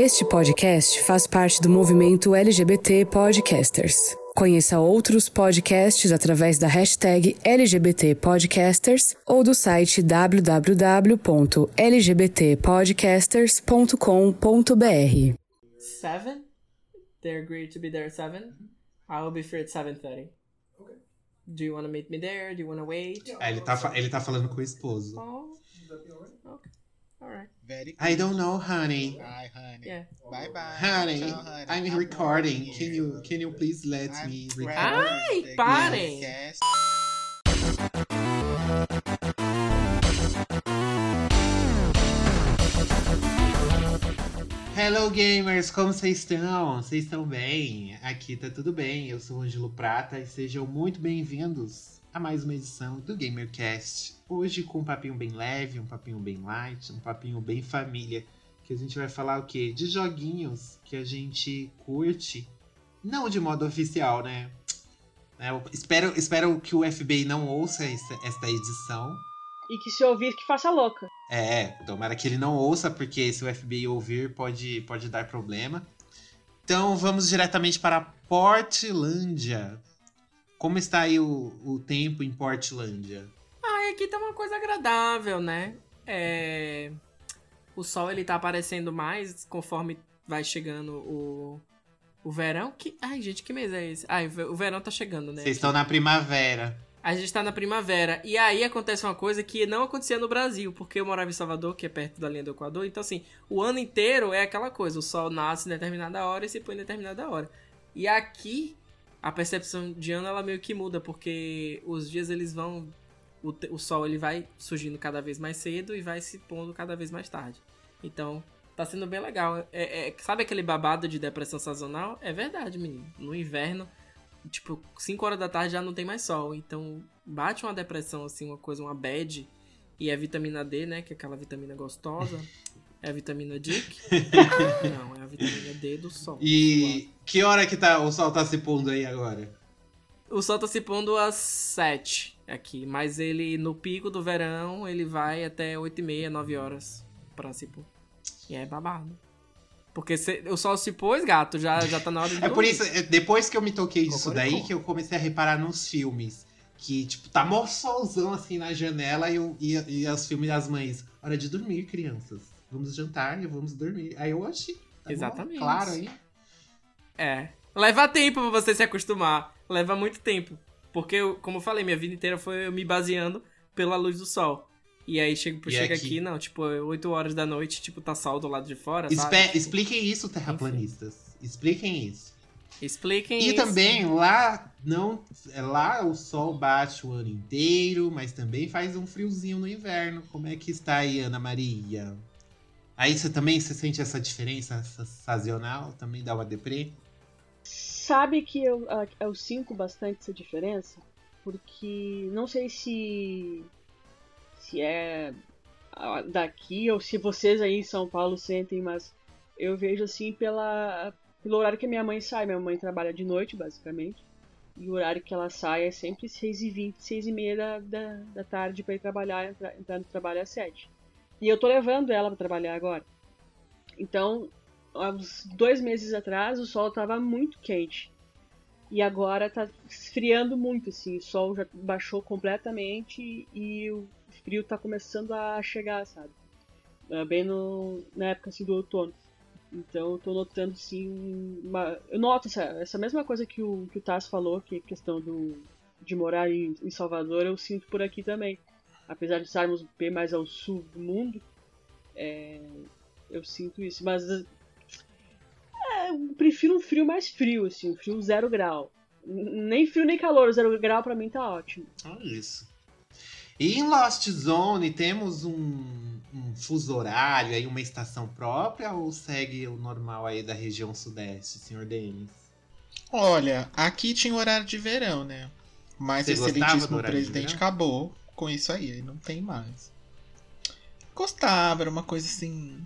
Este podcast faz parte do movimento LGBT Podcasters. Conheça outros podcasts através da hashtag LGBT Podcasters ou do site www.lgbtpodcasters.com.br. Seven? They agreed to be there at seven? I will be free at 7.30. Okay. Do you want to meet me there? Do you want to wait? É, ele, tá, ele tá falando com o esposo. Oh, Would Alright. Very I don't know, honey. Bye, honey. Yeah. Bye bye. Honey, Tchau, honey. I'm I'm recording. here. Can you can you please let I'm me record? Ai, parem. podcast. Hello gamers, como vocês estão? Vocês estão bem? Aqui tá tudo bem. Eu sou o Ângelo Prata e sejam muito bem-vindos a mais uma edição do GamerCast. Hoje com um papinho bem leve, um papinho bem light, um papinho bem família, que a gente vai falar o quê? De joguinhos que a gente curte, não de modo oficial, né? É, eu espero, espero que o FBI não ouça essa, esta edição. E que se ouvir, que faça louca. É, tomara que ele não ouça, porque se o FBI ouvir pode, pode dar problema. Então vamos diretamente para Portlândia. Como está aí o, o tempo em Portlândia? Ah, aqui tá uma coisa agradável, né? É... O sol, ele tá aparecendo mais conforme vai chegando o... O verão, que... Ai, gente, que mês é esse? Ai, o verão tá chegando, né? Vocês estão na primavera. A gente tá na primavera. E aí acontece uma coisa que não acontecia no Brasil, porque eu morava em Salvador, que é perto da linha do Equador. Então, assim, o ano inteiro é aquela coisa: o sol nasce em determinada hora e se põe em determinada hora. E aqui, a percepção de ano ela meio que muda, porque os dias eles vão. O, o sol ele vai surgindo cada vez mais cedo e vai se pondo cada vez mais tarde. Então, tá sendo bem legal. É, é- sabe aquele babado de depressão sazonal? É verdade, menino. No inverno tipo, 5 horas da tarde já não tem mais sol. Então, bate uma depressão, assim, uma coisa, uma bad. E é vitamina D, né? Que é aquela vitamina gostosa. É a vitamina Dick? não, é a vitamina D do sol. E que hora que tá, o sol tá se pondo aí agora? O sol tá se pondo às 7 aqui. Mas ele, no pico do verão, ele vai até 8 e meia, 9 horas pra se pôr. E é babado. Porque se- o sol se pôs, gato, já, já tá na hora de É por dormir. isso, é, depois que eu me toquei disso daí, que eu comecei a reparar nos filmes. Que, tipo, tá mó solzão assim na janela e, eu- e, e os filmes das mães. Hora de dormir, crianças. Vamos jantar e vamos dormir. Aí eu achei. tá Exatamente. Claro aí. É. Leva tempo pra você se acostumar. Leva muito tempo. Porque, eu, como eu falei, minha vida inteira foi eu me baseando pela luz do sol. E aí chega, E chega aqui? aqui, não, tipo, 8 horas da noite, tipo, tá sol do lado de fora, Espe- sabe? expliquem isso, terraplanistas. Expliquem isso. Expliquem E isso. também lá não é, lá o sol bate o ano inteiro, mas também faz um friozinho no inverno. Como é que está aí, Ana Maria? Aí você também você sente essa diferença sazonal? Também dá uma deprê? Sabe que eu, ah, eu sinto bastante essa diferença? Porque não sei se. se é ah, daqui ou se vocês aí em São Paulo sentem, mas eu vejo assim pela, pelo horário que minha mãe sai. Minha mãe trabalha de noite, basicamente. E o horário que ela sai é sempre 6h20, 6h30 da, da, da tarde para ir trabalhar, entrar, entrar no trabalho às 7 E eu tô levando ela para trabalhar agora. Então, há uns dois meses atrás o sol estava muito quente. E agora tá esfriando muito, assim. O sol já baixou completamente e o frio tá começando a chegar, sabe? É, Bem no, na época assim, do outono. Então eu tô notando, sim, uma... Eu noto essa, essa mesma coisa que o, que o Taz falou, que é questão do, de morar em, em Salvador, eu sinto por aqui também. Apesar de estarmos bem mais ao sul do mundo, é, eu sinto isso. Mas é, eu prefiro um frio mais frio, assim, um frio zero grau. Nem frio nem calor, zero grau pra mim tá ótimo. Olha isso. E em Lost Zone temos um, um fuso horário aí, uma estação própria ou segue o normal aí da região sudeste, senhor Denis? Olha, aqui tinha horário de verão, né? Mas Você excelentíssimo presidente acabou com isso aí, aí não tem mais. Gostava, era uma coisa assim.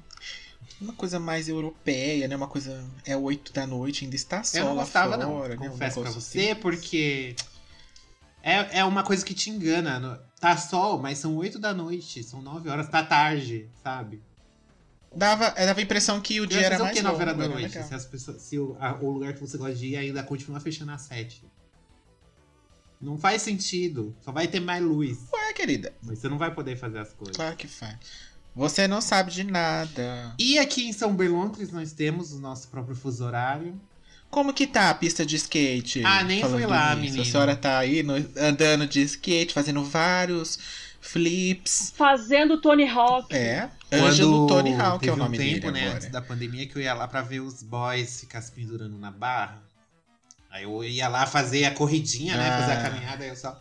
Uma coisa mais europeia, né? Uma coisa. É 8 da noite, ainda está sol Eu não gostava, não. fora, né? Um Confesso pra negócio você, assim. porque é, é uma coisa que te engana. Tá sol, mas são 8 da noite, são 9 horas, tá tarde, sabe? Dava, dava a impressão que o dia ia era mais que longo. 9 horas da noite? Se, as pessoas, se o, a- o lugar que você gosta de ir ainda continua fechando às 7. Não faz sentido. Só vai ter mais luz. Ué, querida, Mas você não vai poder fazer as coisas. claro que faz. Você não sabe de nada. E aqui em São Berlondres nós temos o nosso próprio fuso horário. Como que tá a pista de skate? Ah, nem Falando fui lá, nisso. menino. A senhora tá aí no- andando de skate, fazendo vários flips. Fazendo Tony Hawk. É, Ângelo Tony Hawk é o nome um tempo, dele né, agora. antes da pandemia, que eu ia lá pra ver os boys ficar se pendurando na barra. Aí eu ia lá fazer a corridinha, né? Ah. Fazer a caminhada, aí eu só.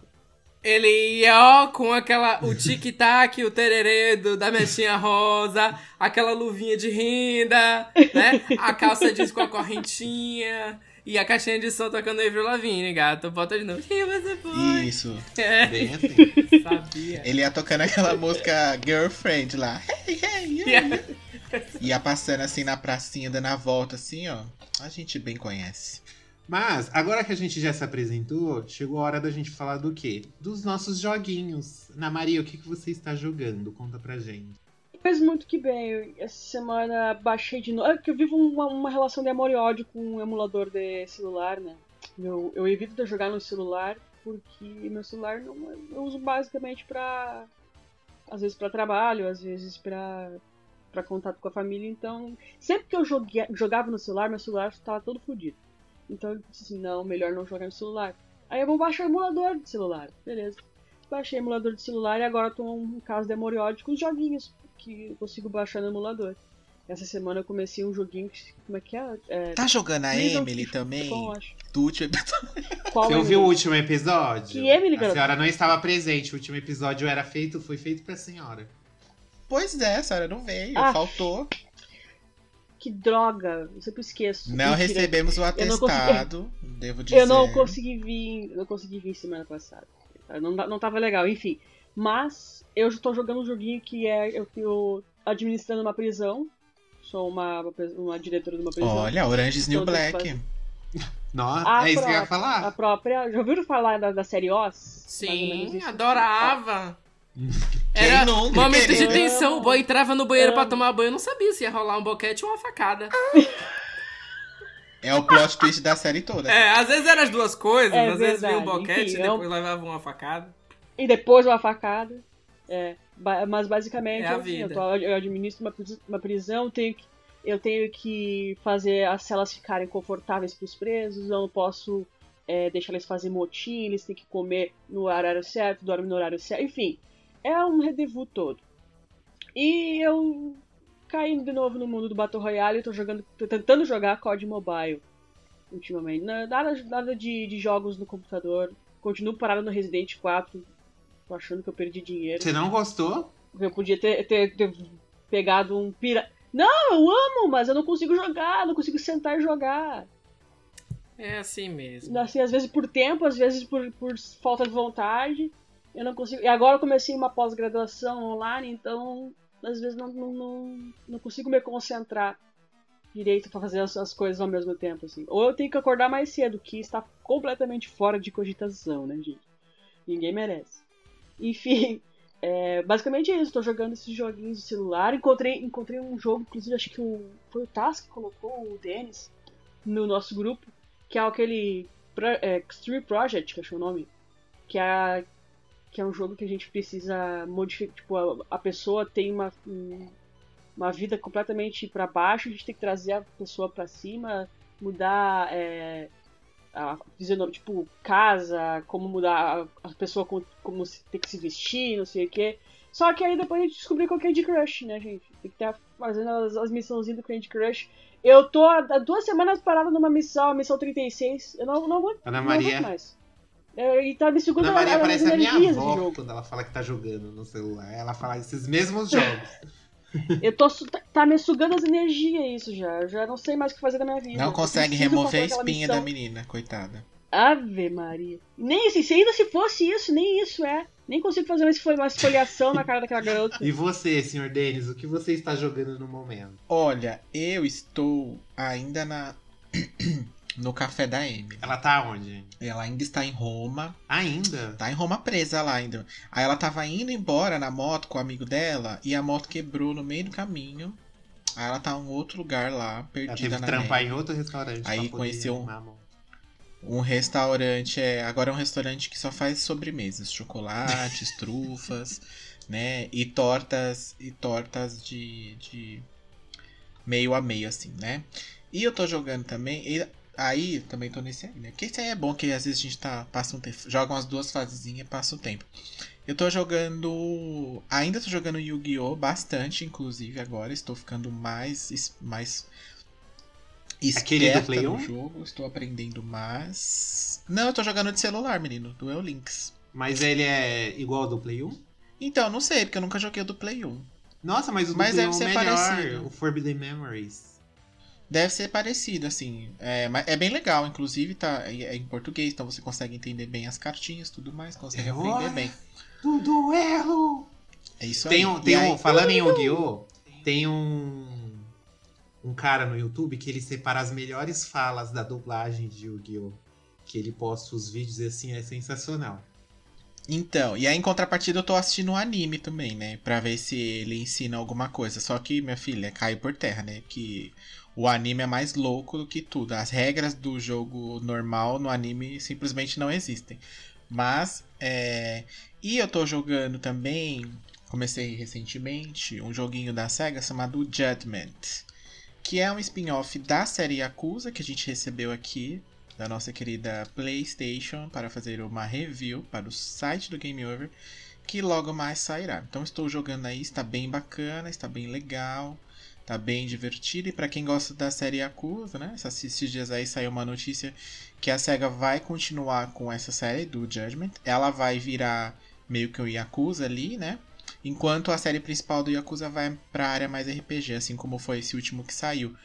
Ele ia, ó, com aquela. O tic-tac, o tererê do- da mechinha rosa, aquela luvinha de renda, né? A calça jeans com a correntinha. E a caixinha de som tocando Avril Lavigne, gato. Bota de novo. Quem você foi? Isso. É, Bem assim. sabia. Ele ia tocando aquela música Girlfriend lá. Hey, hey, yeah. Ia passando assim na pracinha, dando a volta assim, ó. A gente bem conhece. Mas, agora que a gente já se apresentou, chegou a hora da gente falar do quê? Dos nossos joguinhos. Na Maria, o que, que você está jogando? Conta pra gente. Fez muito que bem. Essa semana baixei de novo. É que eu vivo uma, uma relação de amor e ódio com um emulador de celular, né? Eu, eu evito de jogar no celular porque meu celular não, eu uso basicamente pra. Às vezes pra trabalho, às vezes pra, pra contato com a família. Então, sempre que eu joguei, jogava no celular, meu celular estava todo fodido. Então eu disse assim: não, melhor não jogar no celular. Aí eu vou baixar o emulador de celular. Beleza. Baixei o emulador de celular e agora tô um caso de amor e ódio com os joguinhos que eu consigo baixar no emulador. Essa semana eu comecei um joguinho que. Como é que é? é Tá jogando a Emily don't- também? Bom, acho. Do último episódio. Qual Você é ouviu o o- último episódio? Que Emily, A senhora não estava presente. O último episódio era feito, foi feito pra senhora. Pois é, a senhora não veio, Ah. faltou. Que droga, eu sempre esqueço. Não Mentira. recebemos o Eu não consegui- atestado, devo dizer. Eu não consegui vir. Não consegui vir semana passada. Não, não tava legal, enfim. Mas eu tô jogando um joguinho que é. Eu tô administrando uma prisão. Sou uma, uma diretora de uma prisão. Olha, Orange is New Todos Black. Nossa, A é isso que eu ia própria- falar. A própria. Já ouviram falar da, da série Oz? Sim, adorava. Quem Era nunca, momento de tensão. O boy entrava no banheiro pra Amo. tomar banho. Eu não sabia se ia rolar um boquete ou uma facada. É o plot twist da série toda. É, às vezes eram as duas coisas. É às vezes vinha um verdade. boquete Enfim, e é um- depois levava uma facada. E depois uma facada. É, mas basicamente É a assim, eu, tô- eu administro uma, pris- uma prisão, tenho que- eu tenho que fazer as celas ficarem confortáveis para os presos, eu não posso é, deixar eles fazer motim, eles têm que comer no horário certo, dormir no horário certo, enfim, é um rendezvous todo. E eu caindo de novo no mundo do Battle Royale, tô jogando, tô tentando jogar COD Mobile ultimamente. Na- Nada, nada de, de jogos no computador. Continuo parado no Resident 4, tô achando que eu perdi dinheiro. Você não gostou? Eu podia ter, ter, ter pegado um pira. Não, eu amo, mas eu não consigo jogar, não consigo sentar e jogar. É assim mesmo. Assim, às vezes por tempo, às vezes por, por falta de vontade. Eu não consigo. E agora eu comecei uma pós-graduação online, então às vezes não, não, não, não consigo me concentrar direito pra fazer as, as coisas ao mesmo tempo, assim. Ou eu tenho que acordar mais cedo, que está completamente fora de cogitação, né, gente? Ninguém merece. Enfim, é, basicamente é isso. Tô jogando esses joguinhos de celular. Encontrei, encontrei um jogo, inclusive acho que o, foi o Task que colocou, o Denis, no nosso grupo, que é aquele é, Extreme Project, que acho o nome. Que é, que é um jogo que a gente precisa modificar. Tipo, a, a pessoa tem uma, um- uma vida completamente pra baixo, a gente tem que trazer a pessoa pra cima, mudar. É, a fisionomia, tipo, casa, como mudar a, a pessoa, como, como tem que se vestir, não sei o quê. Só que aí depois a gente descobriu qual que é Candy Crush, né, gente? Tem que estar fazendo as, as missãozinhas do Candy Crush. Eu tô há duas semanas parado numa missão, a missão 36. Eu não, não aguento, Ana não Maria. aguento mais. E tá me segurando Ana Maria a- as parece a minha energias avó quando ela fala que tá jogando no celular. Ela fala esses mesmos jogos. Eu tô, tá, tá me sugando as energias isso já. Eu já não sei mais o que fazer da minha vida. Não consegue remover a espinha da menina, coitada. Ave Maria. Nem isso, se ainda se fosse isso, nem isso é. Nem consigo fazer uma esfoliação na cara daquela garota. E você, senhor Denis, o que você está jogando no momento? Olha, eu estou ainda na no café da Emily. Ela tá onde? Ela ainda está em Roma. Ainda? Tá em Roma presa lá ainda. Aí ela tava indo embora na moto com o amigo dela e a moto quebrou no meio do caminho. Aí ela tá em outro lugar lá, Ela perdida teve que na trampar neve. em outro restaurante. Aí conheceu um-. Um restaurante, é, agora é um restaurante que só faz sobremesas, chocolates, trufas, né? E tortas, e tortas de, de meio a meio, assim, né? E eu tô jogando também, e aí também tô nesse aí, né? Porque isso aí é bom que às vezes a gente tá, passa um tempo, joga umas duas fasezinhas e passa o tempo. Eu tô jogando, ainda tô jogando Yu-Gi-Oh! bastante, inclusive agora, estou ficando mais, mais esperta no 1? jogo, estou aprendendo mais. Não, eu tô jogando de celular, menino, do El Links. Mas ele é igual ao do Play 1? Então, não sei, porque eu nunca joguei o do Play 1. Nossa, mas o do Mas Play deve 1 ser é melhor. parecido. O Forbidden Memories. Deve ser parecido, assim. É, mas é bem legal, inclusive tá é é em português, então você consegue entender bem as cartinhas tudo mais, consegue É aprender bem. Do duelo! É isso Tem aí. um, E tem aí- um, falando em Yu-Gi-Oh! Tem um. Um cara no YouTube que ele separa as melhores falas da dublagem de Yu-Gi-Oh! Que ele posta os vídeos e assim é sensacional. Então, e aí em contrapartida eu tô assistindo um anime também, né? Pra ver se ele ensina alguma coisa. Só que, minha filha, caiu por terra, né? Que o anime é mais louco do que tudo. As regras do jogo normal no anime simplesmente não existem. Mas, é. E eu tô jogando também, comecei recentemente, um joguinho da SEGA chamado Judgment. Que é um spin-off da série Yakuza que a gente recebeu aqui da nossa querida PlayStation para fazer uma review para o site do Game Over, que logo mais sairá. Então estou jogando aí, está bem bacana, está bem legal, está bem divertido e para quem gosta da série Yakuza, né? Esses dias aí saiu uma notícia que a Sega vai continuar com essa série do Judgment. Ela vai virar meio que o Yakuza ali, né? Enquanto a série principal do Yakuza vai para a área mais RPG, assim como foi esse último que saiu.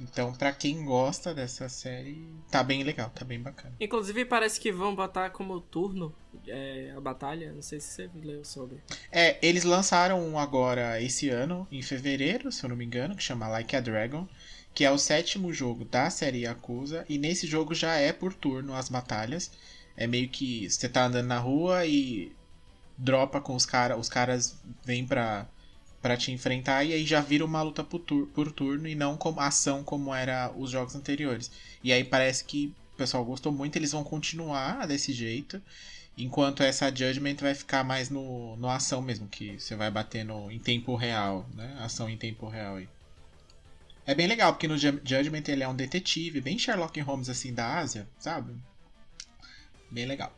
Então, pra quem gosta dessa série, tá bem legal, tá bem bacana. Inclusive, parece que vão botar como turno é, a batalha. Não sei se você leu sobre. É, eles lançaram um agora esse ano, em fevereiro, se eu não me engano, que chama Like a Dragon, que é o sétimo jogo da série Yakuza, e nesse jogo já é por turno as batalhas. É meio que você tá andando na rua e dropa com os caras, os caras vêm pra, pra te enfrentar e aí já vira uma luta por, tur- por turno e não como ação como era os jogos anteriores. E aí parece que o pessoal gostou muito, eles vão continuar desse jeito. Enquanto essa Judgment vai ficar mais no, no ação mesmo, que você vai bater no, em tempo real, né? Ação em tempo real aí. É bem legal, porque no Ju- Judgment ele é um detetive, bem Sherlock Holmes assim da Ásia, sabe? Bem legal.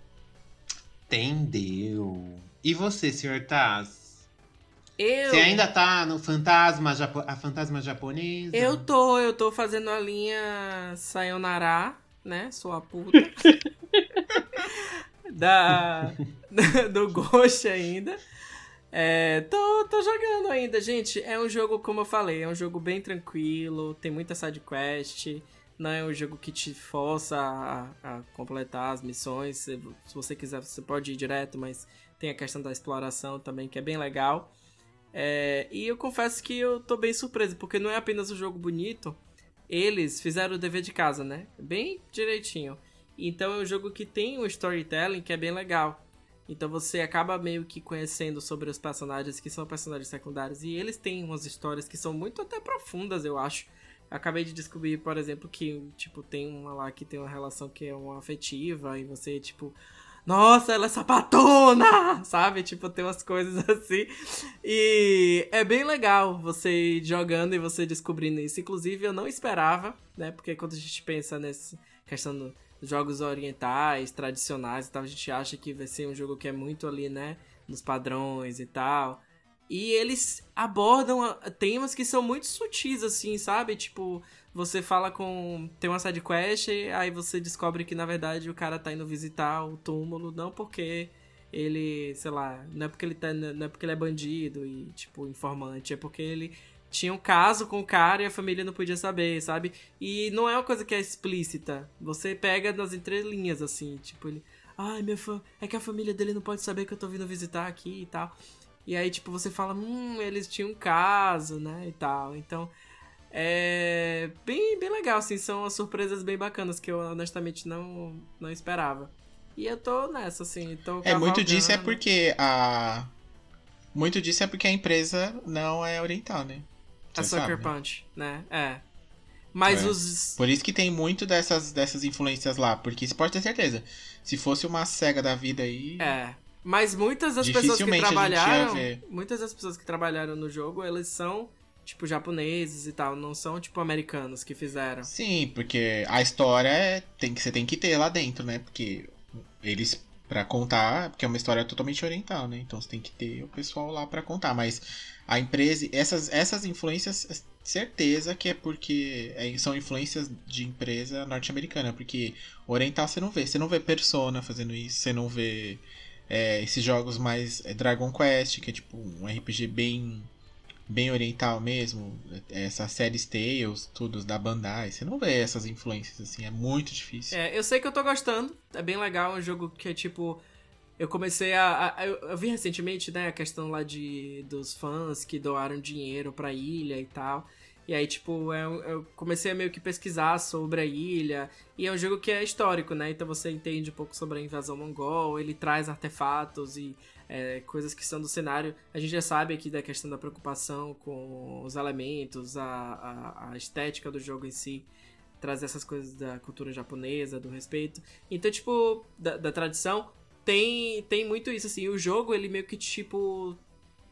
Entendeu? E você, Sr. Taz? Eu. Você ainda tá no fantasma, japo- a fantasma japonesa? Eu tô, eu tô fazendo a linha Sayonara, né? Sua puta. da, do Ghost ainda. É, tô, tô jogando ainda, gente. É um jogo, como eu falei, é um jogo bem tranquilo, tem muita side quest. Não é um jogo que te força a, a completar as missões. Se, se você quiser, você pode ir direto, mas tem a questão da exploração também, que é bem legal. É, e eu confesso que eu tô bem surpreso, porque não é apenas um jogo bonito, eles fizeram o dever de casa, né? Bem direitinho. Então é um jogo que tem um storytelling que é bem legal. Então você acaba meio que conhecendo sobre os personagens que são personagens secundários. E eles têm umas histórias que são muito até profundas, eu acho. Acabei de descobrir, por exemplo, que tipo, tem uma lá que tem uma relação que é uma afetiva, e você, tipo, nossa, ela é sapatona! Sabe? Tipo, tem umas coisas assim. E é bem legal você ir jogando e você descobrindo isso. Inclusive, eu não esperava, né? Porque quando a gente pensa nessa questão dos jogos orientais, tradicionais e tal, a gente acha que vai ser um jogo que é muito ali, né? Nos padrões e tal. E eles abordam temas que são muito sutis, assim, sabe? Tipo, você fala com. Tem uma side quest, aí você descobre que na verdade o cara tá indo visitar o túmulo, não porque ele, sei lá, não é porque ele tá. Não é porque ele é bandido e, tipo, informante, é porque ele tinha um caso com o cara e a família não podia saber, sabe? E não é uma coisa que é explícita. Você pega nas entrelinhas, assim, tipo, ele. Ai, minha fã. É que a família dele não pode saber que eu tô vindo visitar aqui e tal. E aí, tipo, você fala, hum, eles tinham um caso, né? E tal. Então. É bem, bem legal, assim, são as surpresas bem bacanas que eu honestamente não, não esperava. E eu tô nessa, assim, tô É, muito disso é porque a. Muito disso é porque a empresa não é oriental, né? a Você Sucker sabe, né? Punch, né? É. Mas É. os. Por isso que tem muito dessas, dessas influências lá. Porque você pode ter certeza. Se fosse uma SEGA da vida aí. É. Mas muitas das pessoas que a trabalharam. Muitas das pessoas que trabalharam no jogo, eles são, tipo, japoneses e tal. Não são, tipo, americanos que fizeram. Sim, porque a história é- tem que, você tem que ter lá dentro, né? Porque eles, pra contar, porque é uma história totalmente oriental, né? Então você tem que ter o pessoal lá pra contar. Mas a empresa, essas, essas influências, certeza que é porque é- são influências de empresa norte-americana. Porque oriental você não vê. Você não vê Persona fazendo isso, você não vê é, esses jogos mais é, Dragon Quest, que é tipo um RPG bem bem oriental mesmo, essas séries Tales, tudo da Bandai, você não vê essas influências assim, é muito difícil. É, eu sei que eu tô gostando. É bem legal. É um jogo que é tipo. Eu comecei a. a- eu, eu vi recentemente, né, a questão lá de dos fãs que doaram dinheiro pra ilha e tal. E aí, tipo, eu, eu comecei a meio que pesquisar sobre a ilha. E é um jogo que é histórico, né? Então você entende um pouco sobre a invasão mongol. Ele traz artefatos e é, coisas que são do cenário. A gente já sabe aqui da questão da preocupação com os elementos, a, a, a estética do jogo em si trazer essas coisas da cultura japonesa, do respeito. Então, tipo, da, da tradição, tem, tem muito isso, assim. O jogo, ele meio que, tipo,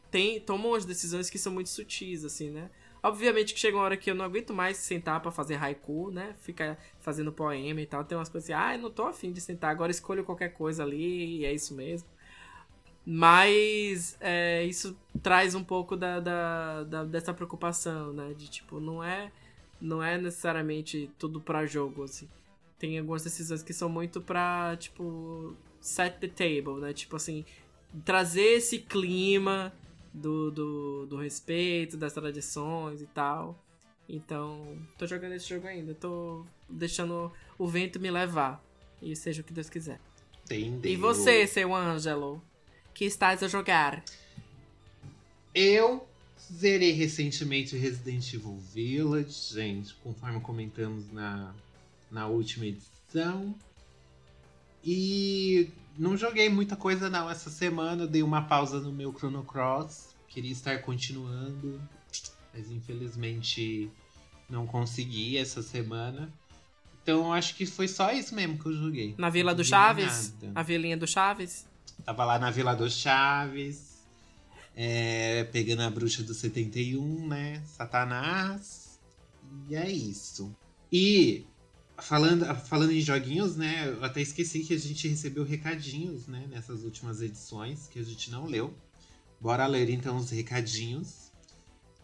tem, toma umas decisões que são muito sutis, assim, né? Obviamente que chega uma hora que eu não aguento mais sentar pra fazer haiku, né? Ficar fazendo poema e tal. Tem umas coisas assim, ah, eu não tô afim de sentar, agora escolho qualquer coisa ali e é isso mesmo. Mas é, isso traz um pouco da, da, da- dessa preocupação, né? De tipo, não é não é necessariamente tudo pra jogo, assim. Tem algumas decisões que são muito pra, tipo, set the table, né? Tipo assim, trazer esse clima do, do, do respeito, das tradições e tal. Então, tô jogando esse jogo ainda, tô deixando o vento me levar. E seja o que Deus quiser. Entendeu? E você, seu Ângelo? Que estás a jogar? Eu zerei recentemente Resident Evil Village, gente, conforme comentamos na, na última edição. E não joguei muita coisa não essa semana, dei uma pausa no meu Chrono Cross, queria estar continuando, mas infelizmente não consegui essa semana. Então acho que foi só isso mesmo que eu joguei. Na Vila do Chaves? nada. A vilinha do Chaves? Tava lá na Vila dos Chaves, é, pegando a bruxa do 71, né? Satanás. E é isso. E falando, falando em joguinhos, né? Eu até esqueci que a gente recebeu recadinhos, né? Nessas últimas edições, que a gente não leu. Bora ler então os recadinhos.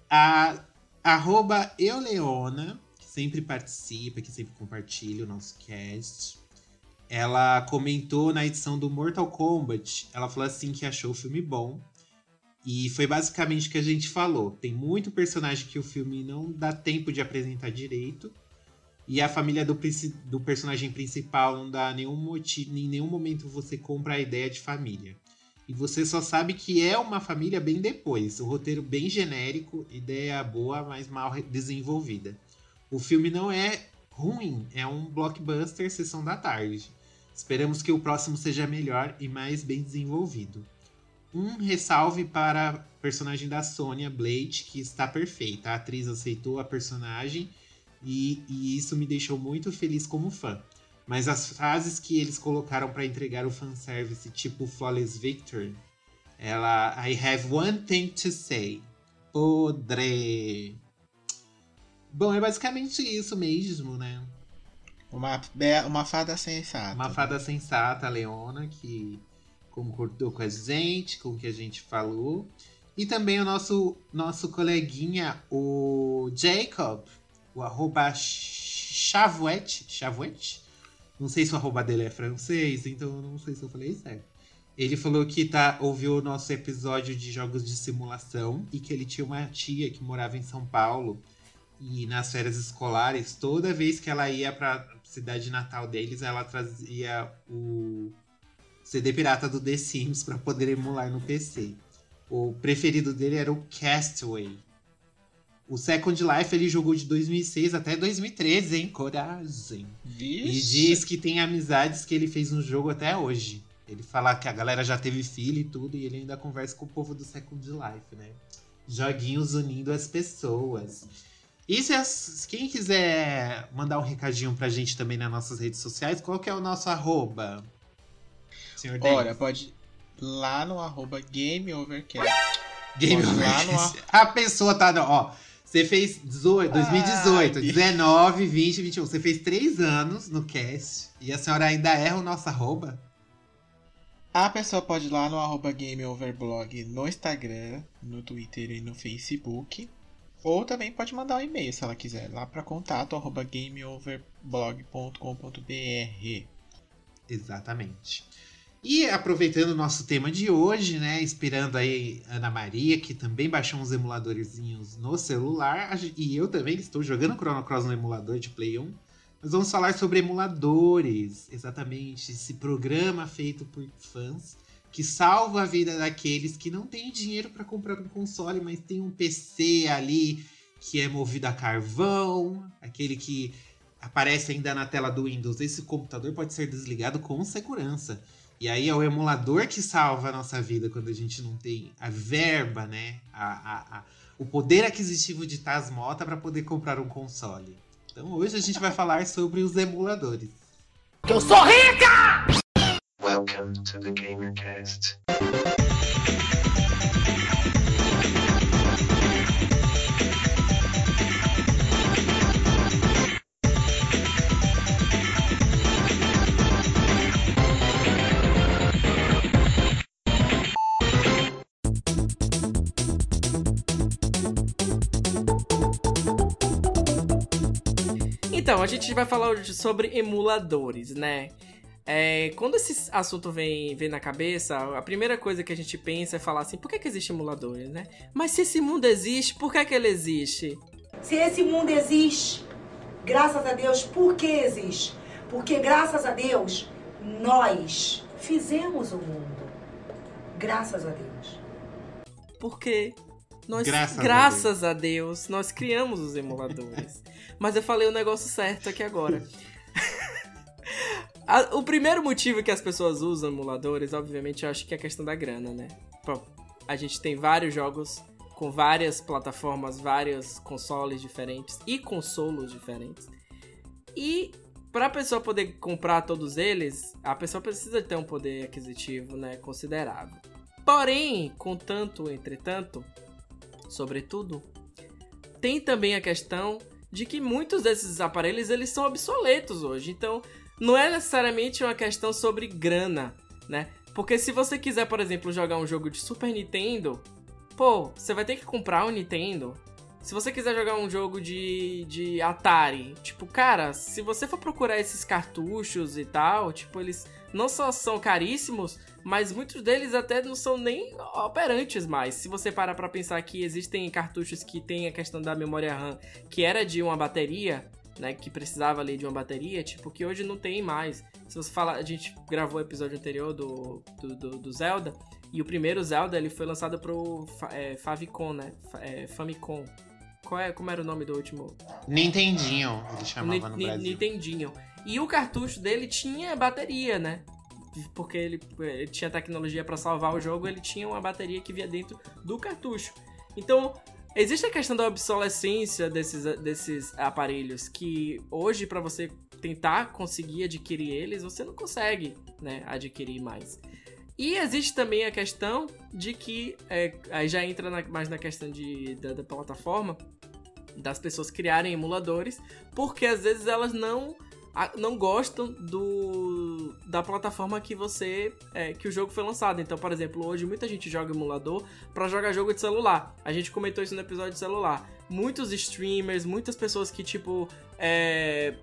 A arroba euleona, que sempre participa, que sempre compartilha o nosso cast ela comentou na edição do Mortal Kombat, ela falou assim que achou o filme bom. E foi basicamente o que a gente falou. Tem muito personagem que o filme não dá tempo de apresentar direito. E a família do, do personagem principal não dá nenhum motivo, em nenhum momento você compra a ideia de família. E você só sabe que é uma família bem depois. O roteiro bem genérico, ideia boa, mas mal desenvolvida. O filme não é ruim, é um blockbuster sessão da tarde. Esperamos que o próximo seja melhor e mais bem desenvolvido. Um ressalve para a personagem da Sonya Blade, que está perfeita. A atriz aceitou a personagem e, e isso me deixou muito feliz como fã. Mas as frases que eles colocaram para entregar o fanservice, tipo Flawless Victory, ela. I have one thing to say. Podre. Bom, é basicamente isso mesmo, né? Uma, be- uma fada sensata. Uma fada sensata, a Leona, que concordou com a gente, com o que a gente falou. E também o nosso, nosso coleguinha, o Jacob, o arroba Chavoete. Chavoete? Não sei se o arroba dele é francês, então eu não sei se eu falei certo. Ele falou que tá, ouviu o nosso episódio de jogos de simulação e que ele tinha uma tia que morava em São Paulo. E nas férias escolares, toda vez que ela ia pra cidade natal deles, ela trazia o CD pirata do The Sims pra poder emular no PC. O preferido dele era o Castaway. O Second Life ele jogou de 2006 até 2013, hein? Coragem. E Vixe. diz que tem amizades que ele fez no jogo até hoje. Ele fala que a galera já teve filho e tudo, e ele ainda conversa com o povo do Second Life, né? Joguinhos unindo as pessoas. E se as, quem quiser mandar um recadinho pra gente também nas nossas redes sociais, qual que é o nosso arroba? Senhor Olha, pode lá no arroba GameOvercast. Game. A pessoa tá. Ó, você fez 18, 2018, Ai. 19, 20, 21. Você fez três anos no cast e a senhora ainda erra o nosso arroba? A pessoa pode ir lá no arroba GameOverblog no Instagram, no Twitter e no Facebook. Ou também pode mandar um e-mail se ela quiser, lá para contato arroba gameoverblog.com.br. Exatamente. E aproveitando o nosso tema de hoje, né, inspirando aí Ana Maria, que também baixou uns emuladorzinhos no celular, e eu também estou jogando Chrono Cross no emulador de Play 1. Nós vamos falar sobre emuladores, exatamente, esse programa feito por fãs que salva a vida daqueles que não têm dinheiro para comprar um console, mas tem um PC ali que é movido a carvão, aquele que aparece ainda na tela do Windows. Esse computador pode ser desligado com segurança. E aí é o emulador que salva a nossa vida quando a gente não tem a verba, né? A, a, a o poder aquisitivo de Tasmota para poder comprar um console. Então hoje a gente vai falar sobre os emuladores. Eu sou rica! Welcome to the GamerCast. Então, a gente vai falar hoje sobre emuladores, né? É, quando esse assunto vem, vem na cabeça, a primeira coisa que a gente pensa é falar assim, por que, que existe emuladores, né? Mas se esse mundo existe, por que, que ele existe? Se esse mundo existe, graças a Deus, por que existe? Porque graças a Deus, nós fizemos o mundo. Graças a Deus. Por quê? Nós, graças, graças a, Deus. a, Deus. nós criamos os emuladores. Mas eu falei o negócio certo aqui agora. o primeiro motivo que as pessoas usam emuladores, obviamente, eu acho que é a questão da grana, né? A gente tem vários jogos com várias plataformas, vários consoles diferentes e consolos diferentes. E para a pessoa poder comprar todos eles, a pessoa precisa ter um poder aquisitivo, né, considerável. Porém, contanto, entretanto, sobretudo, tem também a questão de que muitos desses aparelhos eles são obsoletos hoje. Então, não é necessariamente uma questão sobre grana, né? Porque se você quiser, por exemplo, jogar um jogo de Super Nintendo, pô, você vai ter que comprar um Nintendo. Se você quiser jogar um jogo de, de Atari, tipo, cara, se você for procurar esses cartuchos e tal, tipo, eles não só são caríssimos, mas muitos deles até não são nem operantes mais. Se você parar para pensar que existem cartuchos que tem a questão da memória RAM, que era de uma bateria, né, que precisava ali de uma bateria, tipo, que hoje não tem mais. Se você falar, a gente gravou o episódio anterior do, do, do, do Zelda, e o primeiro Zelda ele foi lançado pro é, Favicon, né, é, Famicom. Qual é, como era o nome do último? Nintendinho, ele chamava no Brasil. Nintendinho. E o cartucho dele tinha bateria, né? Porque ele, ele tinha tecnologia para salvar o jogo, ele tinha uma bateria que via dentro do cartucho. Então, existe a questão da obsolescência desses, desses aparelhos que hoje para você tentar conseguir adquirir eles, você não consegue, né, adquirir mais. E existe também a questão de que, é, aí já entra na, mais na questão de, da, da plataforma, das pessoas criarem emuladores, porque às vezes elas não não gostam do da plataforma que você é, que o jogo foi lançado. Então, por exemplo, hoje muita gente joga emulador para jogar jogo de celular. A gente comentou isso no episódio de celular. Muitos streamers, muitas pessoas que tipo é,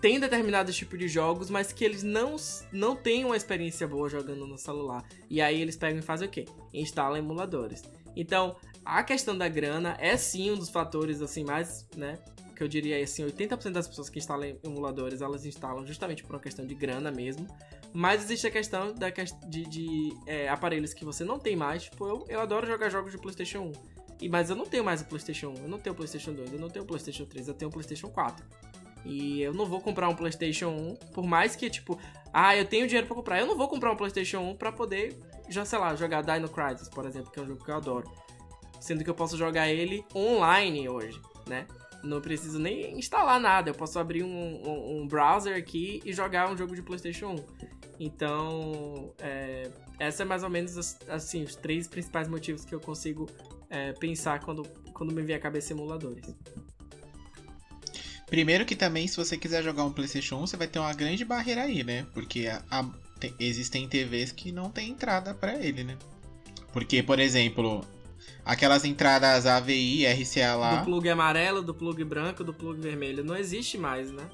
têm determinados tipos de jogos, mas que eles não não têm uma experiência boa jogando no celular. E aí eles pegam e fazem o quê? Instalam emuladores. Então, a questão da grana é sim um dos fatores assim mais, né, que eu diria assim, 80% das pessoas que instalam emuladores, elas instalam justamente por uma questão de grana mesmo. Mas existe a questão da, de, de é, aparelhos que você não tem mais. Tipo, eu, eu adoro jogar jogos de PlayStation 1. E, mas eu não tenho mais o PlayStation 1, eu não tenho o PlayStation 2, eu não tenho o PlayStation 3, eu tenho o PlayStation 4. E eu não vou comprar um PlayStation 1, por mais que, tipo, ah, eu tenho dinheiro para comprar. Eu não vou comprar um PlayStation 1 para poder, já sei lá, jogar Dino Crisis, por exemplo, que é um jogo que eu adoro. Sendo que eu posso jogar ele online hoje, né? Não preciso nem instalar nada. Eu posso abrir um, um, um browser aqui e jogar um jogo de PlayStation 1. Então, é, essa é mais ou menos assim os três principais motivos que eu consigo é, pensar quando, quando me vem à cabeça emuladores. Primeiro que também, se você quiser jogar um PlayStation 1, você vai ter uma grande barreira aí, né? Porque a, a, tem, existem TVs que não tem entrada para ele, né? Porque, por exemplo, aquelas entradas AVI, RCA lá. Do plug amarelo, do plug branco, do plug vermelho. Não existe mais, né?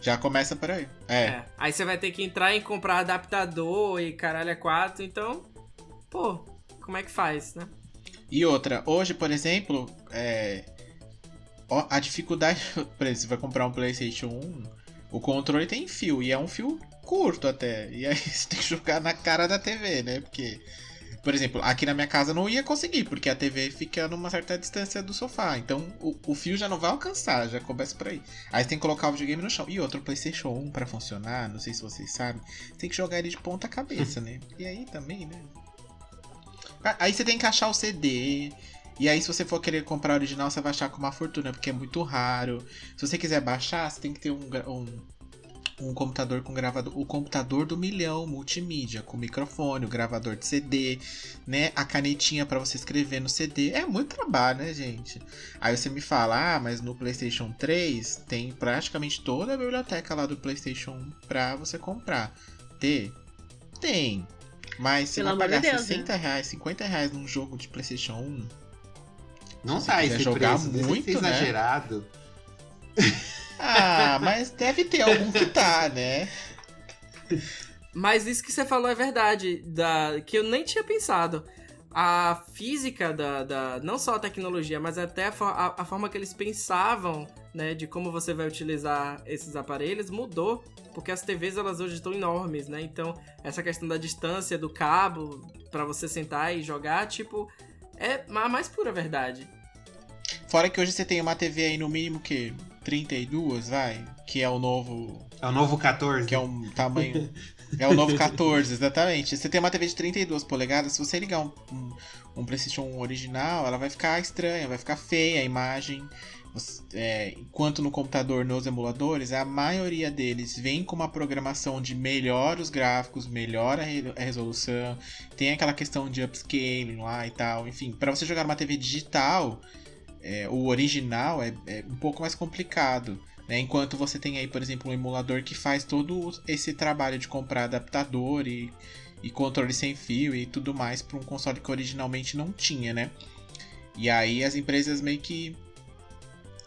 Já começa por aí. É. é. Aí você vai ter que entrar e comprar adaptador e caralho é quatro. Então, pô, como é que faz, né? E outra, hoje, por exemplo, é, a dificuldade, por exemplo, você vai comprar um PlayStation 1, o controle tem fio e é um fio curto até. E aí você tem que jogar na cara da TV, né? Porque, por exemplo, aqui na minha casa não ia conseguir, porque a TV fica numa certa distância do sofá. Então o, o fio já não vai alcançar, já começa por aí. Aí você tem que colocar o videogame no chão. E outro PlayStation 1 para funcionar, não sei se vocês sabem, tem que jogar ele de ponta cabeça, né? E aí também, né? Aí você tem que achar o CD, e aí, se você for querer comprar original, você vai achar com uma fortuna, porque é muito raro. Se você quiser baixar, você tem que ter um, um, um computador com gravador. O computador do milhão, multimídia, com microfone, o gravador de CD, né? A canetinha para você escrever no CD. É muito trabalho, né, gente? Aí você me fala, ah, mas no PlayStation 3 tem praticamente toda a biblioteca lá do PlayStation 1 pra você comprar. Ter? Tem. Mas você Pelo vai pagar Deus, 60 né? reais, 50 reais num jogo de PlayStation 1 não Se tá esse jogar preço, muito, né? exagerado. Ah, mas deve ter algum que tá, né? Mas isso que você falou é verdade, da, que eu nem tinha pensado. A física da, da não só a tecnologia, mas até a, a, a, forma que eles pensavam, né, de como você vai utilizar esses aparelhos mudou, porque as TVs elas hoje estão enormes, né? Então, essa questão da distância do cabo para você sentar e jogar, tipo, é a mais pura verdade. Fora que hoje você tem uma TV aí no mínimo que 32, vai, que é o novo é o novo 14. Que é um tamanho É o novo 14, exatamente. Você tem uma TV de 32 polegadas, se você ligar um, um, um PlayStation original, ela vai ficar estranha, vai ficar feia a imagem. É, enquanto no computador, nos emuladores, a maioria deles vem com uma programação de melhor os gráficos, melhor a, resolução, tem aquela questão de upscaling lá e tal. Enfim, para você jogar uma TV digital, é, o original é, é, um pouco mais complicado. Né? Enquanto você tem aí, por exemplo, um emulador que faz todo esse trabalho de comprar adaptador e, e controle sem fio e tudo mais para um console que originalmente não tinha, né? E aí as empresas meio que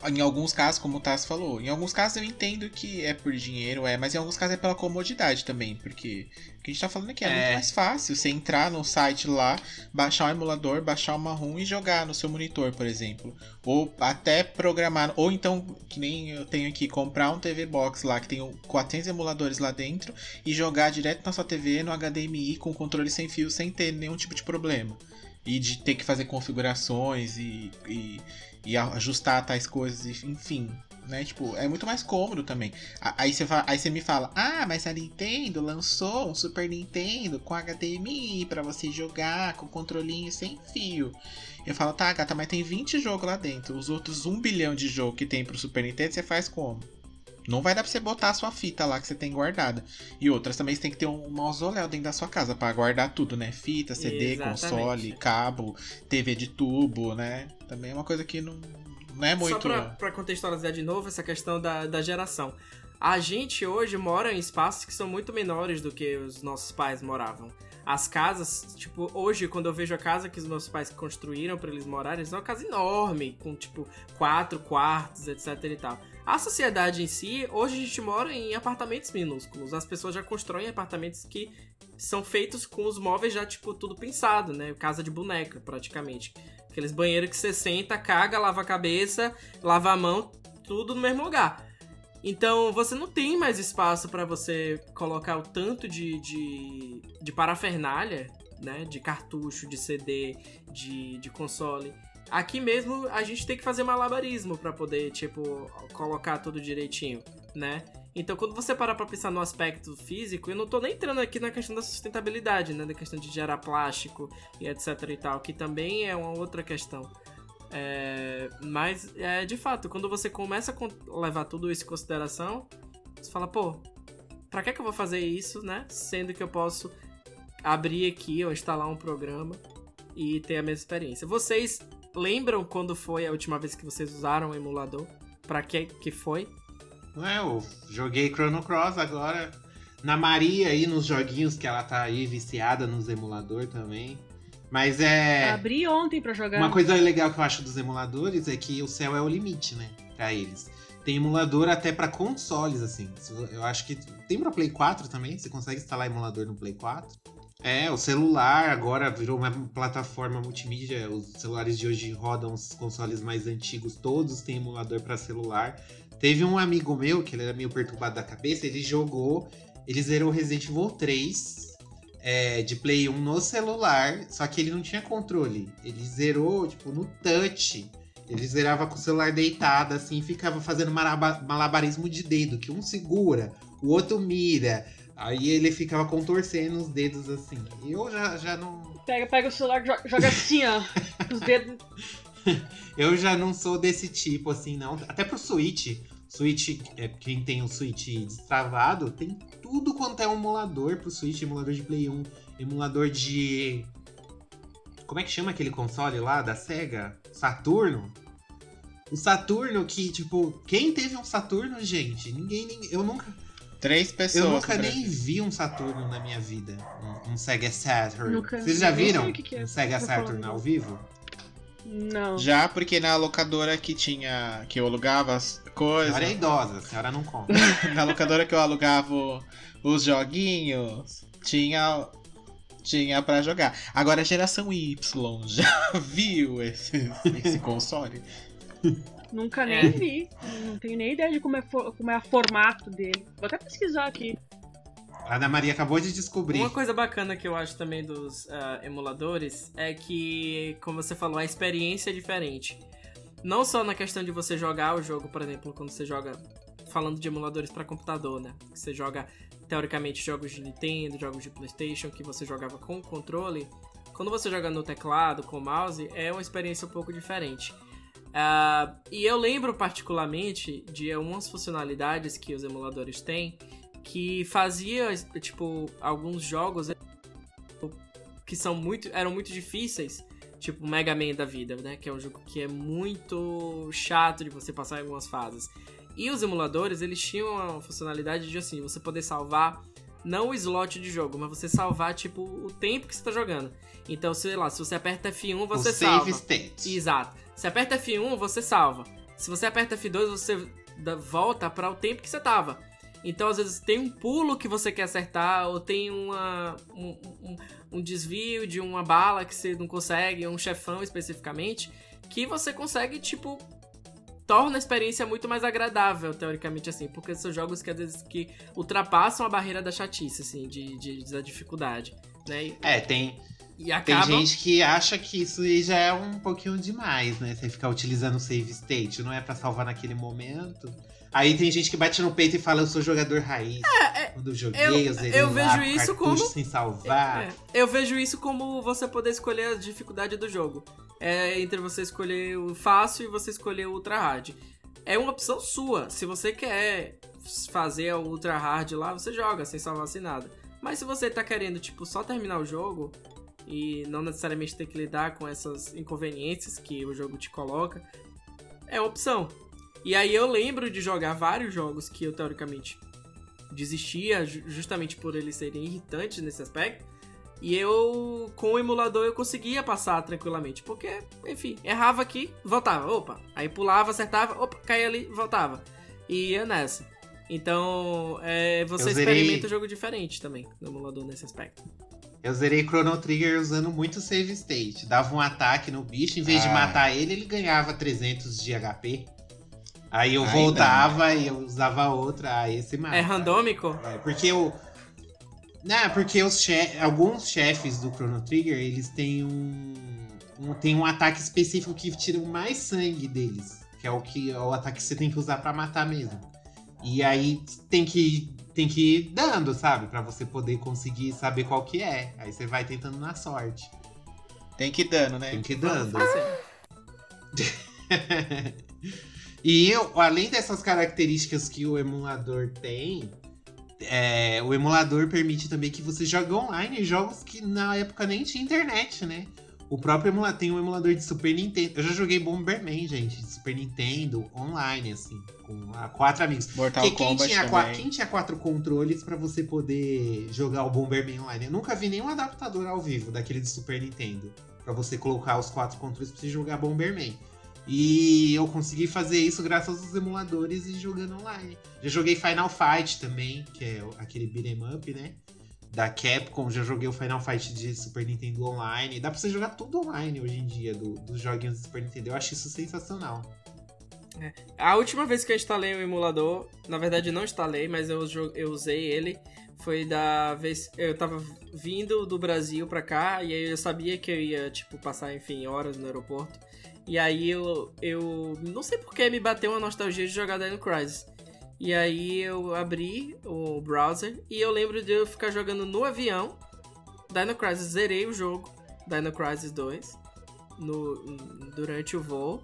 em alguns casos, como o Tass falou, em alguns casos eu entendo que é por dinheiro, é, mas em alguns casos é pela comodidade também, porque o que a gente tá falando aqui é, é, muito mais fácil você entrar no site lá, baixar um emulador, baixar uma ROM e jogar no seu monitor, por exemplo. Ou até programar, ou então, que nem eu tenho aqui, comprar um TV Box lá que tem 400 emuladores lá dentro e jogar direto na sua TV no HDMI com controle sem fio sem ter nenhum tipo de problema. E de ter que fazer configurações e, e e ajustar tais coisas, enfim. Né? Tipo, é muito mais cômodo também. Aí você, aí você me fala, ah, mas a Nintendo lançou um Super Nintendo com HDMI para você jogar com controlinho sem fio. Eu falo, tá, gata, mas tem 20 jogos lá dentro. Os outros 1 bilhão de jogo que tem pro Super Nintendo, você faz como? Não vai dar pra você botar a sua fita lá que você tem guardada. E outras também você tem que ter um mausoléu dentro da sua casa para guardar tudo, né? Fita, CD, Exatamente. console, cabo, TV de tubo, né? Também é uma coisa que não, não é muito. Só pra, pra contextualizar de novo essa questão da, da geração. A gente hoje mora em espaços que são muito menores do que os nossos pais moravam. As casas, tipo, hoje, quando eu vejo a casa que os meus pais construíram para eles morarem, é uma casa enorme, com, tipo, quatro quartos, etc e tal. A sociedade em si, hoje a gente mora em apartamentos minúsculos. As pessoas já constroem apartamentos que são feitos com os móveis já, tipo, tudo pensado, né? Casa de boneca, praticamente. Aqueles banheiros que você senta, caga, lava a cabeça, lava a mão, tudo no mesmo lugar. Então você não tem mais espaço para você colocar o tanto de, de, de parafernália, né? De cartucho, de CD, de, de console Aqui mesmo a gente tem que fazer malabarismo para poder, tipo, colocar tudo direitinho, né? Então, quando você parar pra pensar no aspecto físico, eu não tô nem entrando aqui na questão da sustentabilidade, né? Da questão de gerar plástico e etc e tal, que também é uma outra questão. É, mas, é, de fato, quando você começa a levar tudo isso em consideração, você fala, pô, pra que, que eu vou fazer isso, né? Sendo que eu posso abrir aqui ou instalar um programa e ter a mesma experiência. Vocês lembram quando foi a última vez que vocês usaram o emulador? Pra que que foi? Ué, eu joguei Chrono Cross agora. Na Maria aí, nos joguinhos que ela tá aí viciada nos emulador também. Mas é. Abri ontem pra jogar. Uma coisa legal que eu acho dos emuladores é que o céu é o limite, né? Pra eles. Tem emulador até pra consoles, assim. Eu acho que. Tem pra Play 4 também? Você consegue instalar emulador no Play 4? É, o celular agora virou uma plataforma multimídia. Os celulares de hoje rodam os consoles mais antigos, todos têm emulador para celular. Teve um amigo meu, que ele era meio perturbado da cabeça, ele jogou, ele zerou Resident Evil 3 é, de Play 1 no celular, só que ele não tinha controle. Ele zerou, tipo, no touch. Ele zerava com o celular deitado, assim, ficava fazendo malabarismo de dedo, que um segura, o outro mira. Aí ele ficava contorcendo os dedos assim. E eu já, já não. Pega, pega o celular e joga assim, ó. os dedos. eu já não sou desse tipo, assim, não. Até pro Switch. Switch, é, quem tem o Switch destravado, tem tudo quanto é emulador pro Switch, emulador de Play 1, emulador de. Como é que chama aquele console lá da SEGA? Saturno? O Saturno que, tipo, quem teve um Saturno, gente? Ninguém. ninguém eu nunca. Três pessoas. Eu nunca nem vi um Saturno na minha vida. Um, um Sega Saturn. Nunca Vocês já viram que que é. um Sega Saturn ao vivo? Não. Já, porque na locadora que tinha. que eu alugava as coisas. A senhora é idosa, a senhora não conta. na locadora que eu alugava os joguinhos, tinha. Tinha pra jogar. Agora a geração Y já viu esse, esse console? Nunca nem é. vi. Não tenho nem ideia de como é, como é o formato dele. Vou até pesquisar aqui. A Ana Maria acabou de descobrir. Uma coisa bacana que eu acho também dos uh, emuladores é que, como você falou, a experiência é diferente. Não só na questão de você jogar o jogo, por exemplo, quando você joga. Falando de emuladores para computador, né? Você joga, teoricamente, jogos de Nintendo, jogos de PlayStation, que você jogava com controle. Quando você joga no teclado, com mouse, é uma experiência um pouco diferente. Uh, e eu lembro particularmente de algumas funcionalidades que os emuladores têm que fazia, tipo, alguns jogos que são muito, eram muito difíceis, tipo Mega Man da vida, né? Que é um jogo que é muito chato de você passar em algumas fases. E os emuladores, eles tinham a funcionalidade de, assim, você poder salvar não o slot de jogo, mas você salvar, tipo, o tempo que você tá jogando. Então, sei lá, se você aperta F1, você o salva. Save state. Exato. Se aperta F1, você salva. Se você aperta F2, você volta para o tempo que você tava. Então, às vezes, tem um pulo que você quer acertar, ou tem uma, um, um, um desvio de uma bala que você não consegue, um chefão especificamente, que você consegue, tipo, torna a experiência muito mais agradável, teoricamente, assim, porque são jogos que às vezes que ultrapassam a barreira da chatice, assim, de, de, da dificuldade, né? É, tem. E acabam... Tem gente que acha que isso aí já é um pouquinho demais, né? Você ficar utilizando o save state, não é para salvar naquele momento. Aí tem gente que bate no peito e fala, eu sou jogador raiz. É, é, Quando eu joguei, eu, eu, eu vejo lá, isso como sem salvar. É, eu vejo isso como você poder escolher a dificuldade do jogo é entre você escolher o fácil e você escolher o ultra hard. É uma opção sua. Se você quer fazer o ultra hard lá, você joga sem salvar sem nada. Mas se você tá querendo, tipo, só terminar o jogo e não necessariamente ter que lidar com essas inconveniências que o jogo te coloca, é opção. E aí eu lembro de jogar vários jogos que eu teoricamente desistia justamente por eles serem irritantes nesse aspecto. E eu, com o emulador, eu conseguia passar tranquilamente. Porque, enfim, errava aqui, voltava, opa. Aí pulava, acertava, opa, caía ali, voltava. E ia nessa. Então, é, você experimenta um jogo diferente também no emulador nesse aspecto. Eu zerei Chrono Trigger usando muito save state. Dava um ataque no bicho, em vez ah. de matar ele, ele ganhava 300 de HP. Aí eu voltava e eu usava outra, aí esse mata. É randômico? É, porque eu não, porque os chef, alguns chefes do Chrono Trigger, eles têm um, um, tem um ataque específico que tira mais sangue deles. Que é o que é o ataque que você tem que usar para matar mesmo. E aí tem que tem que ir dando, sabe? Pra você poder conseguir saber qual que é. Aí você vai tentando na sorte. Tem que ir dando, né? Tem que ir dando. E eu, além dessas características que o emulador tem, é, o emulador permite também que você jogue online jogos que na época nem tinha internet, né? O próprio emulador tem um emulador de Super Nintendo. Eu já joguei Bomberman, gente, de Super Nintendo online, assim, com a quatro amigos. Mortal Porque quem Kombat tinha, também. qua- quem tinha quatro controles pra você poder jogar o Bomberman online? Eu nunca vi nenhum adaptador ao vivo daquele de Super Nintendo. Pra você colocar os quatro controles pra você jogar Bomberman. E eu consegui fazer isso graças aos emuladores e jogando online. Já joguei Final Fight também, que é aquele beat'em up, né? Da Capcom, já joguei o Final Fight de Super Nintendo online. Dá pra você jogar tudo online hoje em dia, do- dos joguinhos do Super Nintendo. Eu acho isso sensacional. A última vez que eu instalei o emulador, na verdade não instalei, mas eu, eu usei ele, foi da vez. Eu tava vindo do Brasil pra cá, e aí eu sabia que eu ia, tipo, passar, enfim, horas no aeroporto. E aí eu. eu não sei por que me bateu uma nostalgia de jogar Dino Crisis. E aí eu abri o browser e eu lembro de eu ficar jogando no avião Dino Crisis. Zerei o jogo, Dino Crisis 2, no, durante o voo.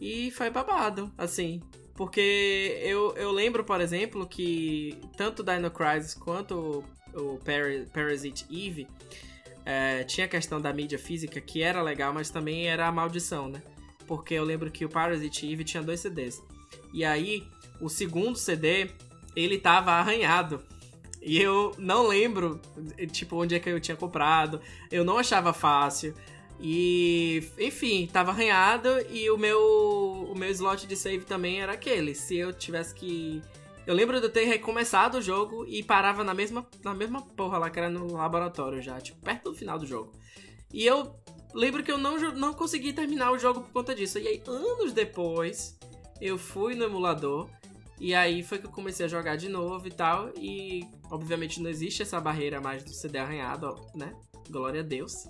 E foi babado, assim. Porque eu, eu lembro, por exemplo, que tanto Dino Crisis quanto o, o Para- Parasite Eve é, tinha a questão da mídia física que era legal, mas também era a maldição, né? Porque eu lembro que o Parasite Eve tinha dois CDs. E aí, o segundo CD, ele tava arranhado. E eu não lembro, tipo, onde é que eu tinha comprado. Eu não achava fácil. E, enfim, tava arranhado e o meu, o meu slot de save também era aquele. Se eu tivesse que. Eu lembro de eu ter recomeçado o jogo e parava na mesma, na mesma porra lá que era no laboratório já, tipo, perto do final do jogo. E eu lembro que eu não, não consegui terminar o jogo por conta disso. E aí, anos depois, eu fui no emulador. E aí foi que eu comecei a jogar de novo e tal. E obviamente não existe essa barreira mais do CD arranhado, né? Glória a Deus.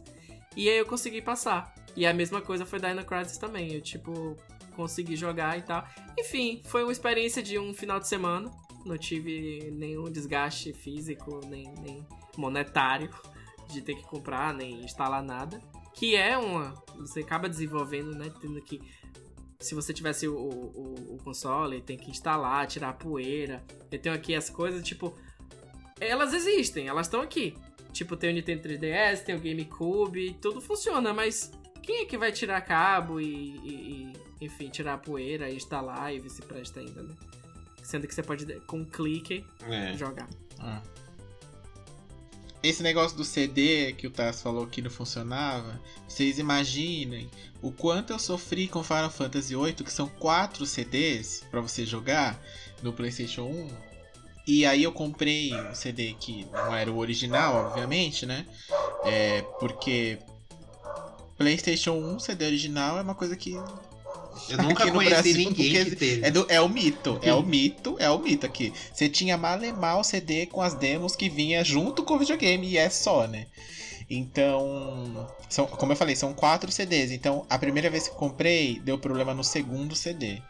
E aí eu consegui passar. E a mesma coisa foi Dino Crisis também. Eu, tipo, consegui jogar e tal. Enfim, foi uma experiência de um final de semana. Não tive nenhum desgaste físico, nem, nem monetário de ter que comprar, nem instalar nada. Que é uma. Você acaba desenvolvendo, né? Tendo que. Se você tivesse o, o, o console, tem que instalar, tirar a poeira. Eu tenho aqui as coisas, tipo. Elas existem, elas estão aqui. Tipo, tem o Nintendo 3DS, tem o GameCube, tudo funciona, mas quem é que vai tirar cabo e, e- e, enfim, tirar a poeira e instalar e ver se presta ainda, né? Sendo que você pode, com um clique, É. jogar. Ah. Esse negócio do CD que o Tass falou que não funcionava, vocês imaginem o quanto eu sofri com Final Fantasy VIII, que são quatro CDs pra você jogar no PlayStation 1. E aí eu comprei um CD que não era o original, obviamente, né? É, porque PlayStation 1 CD original é uma coisa que Eu nunca conheci Brasil, ninguém que teve. é, do- é o mito, é o mito, é o mito aqui. Você tinha malemar o CD com as demos que vinha junto com o videogame e é só, né? Então, são, como eu falei, são quatro CDs. Então, a primeira vez que eu comprei, deu problema no segundo CD.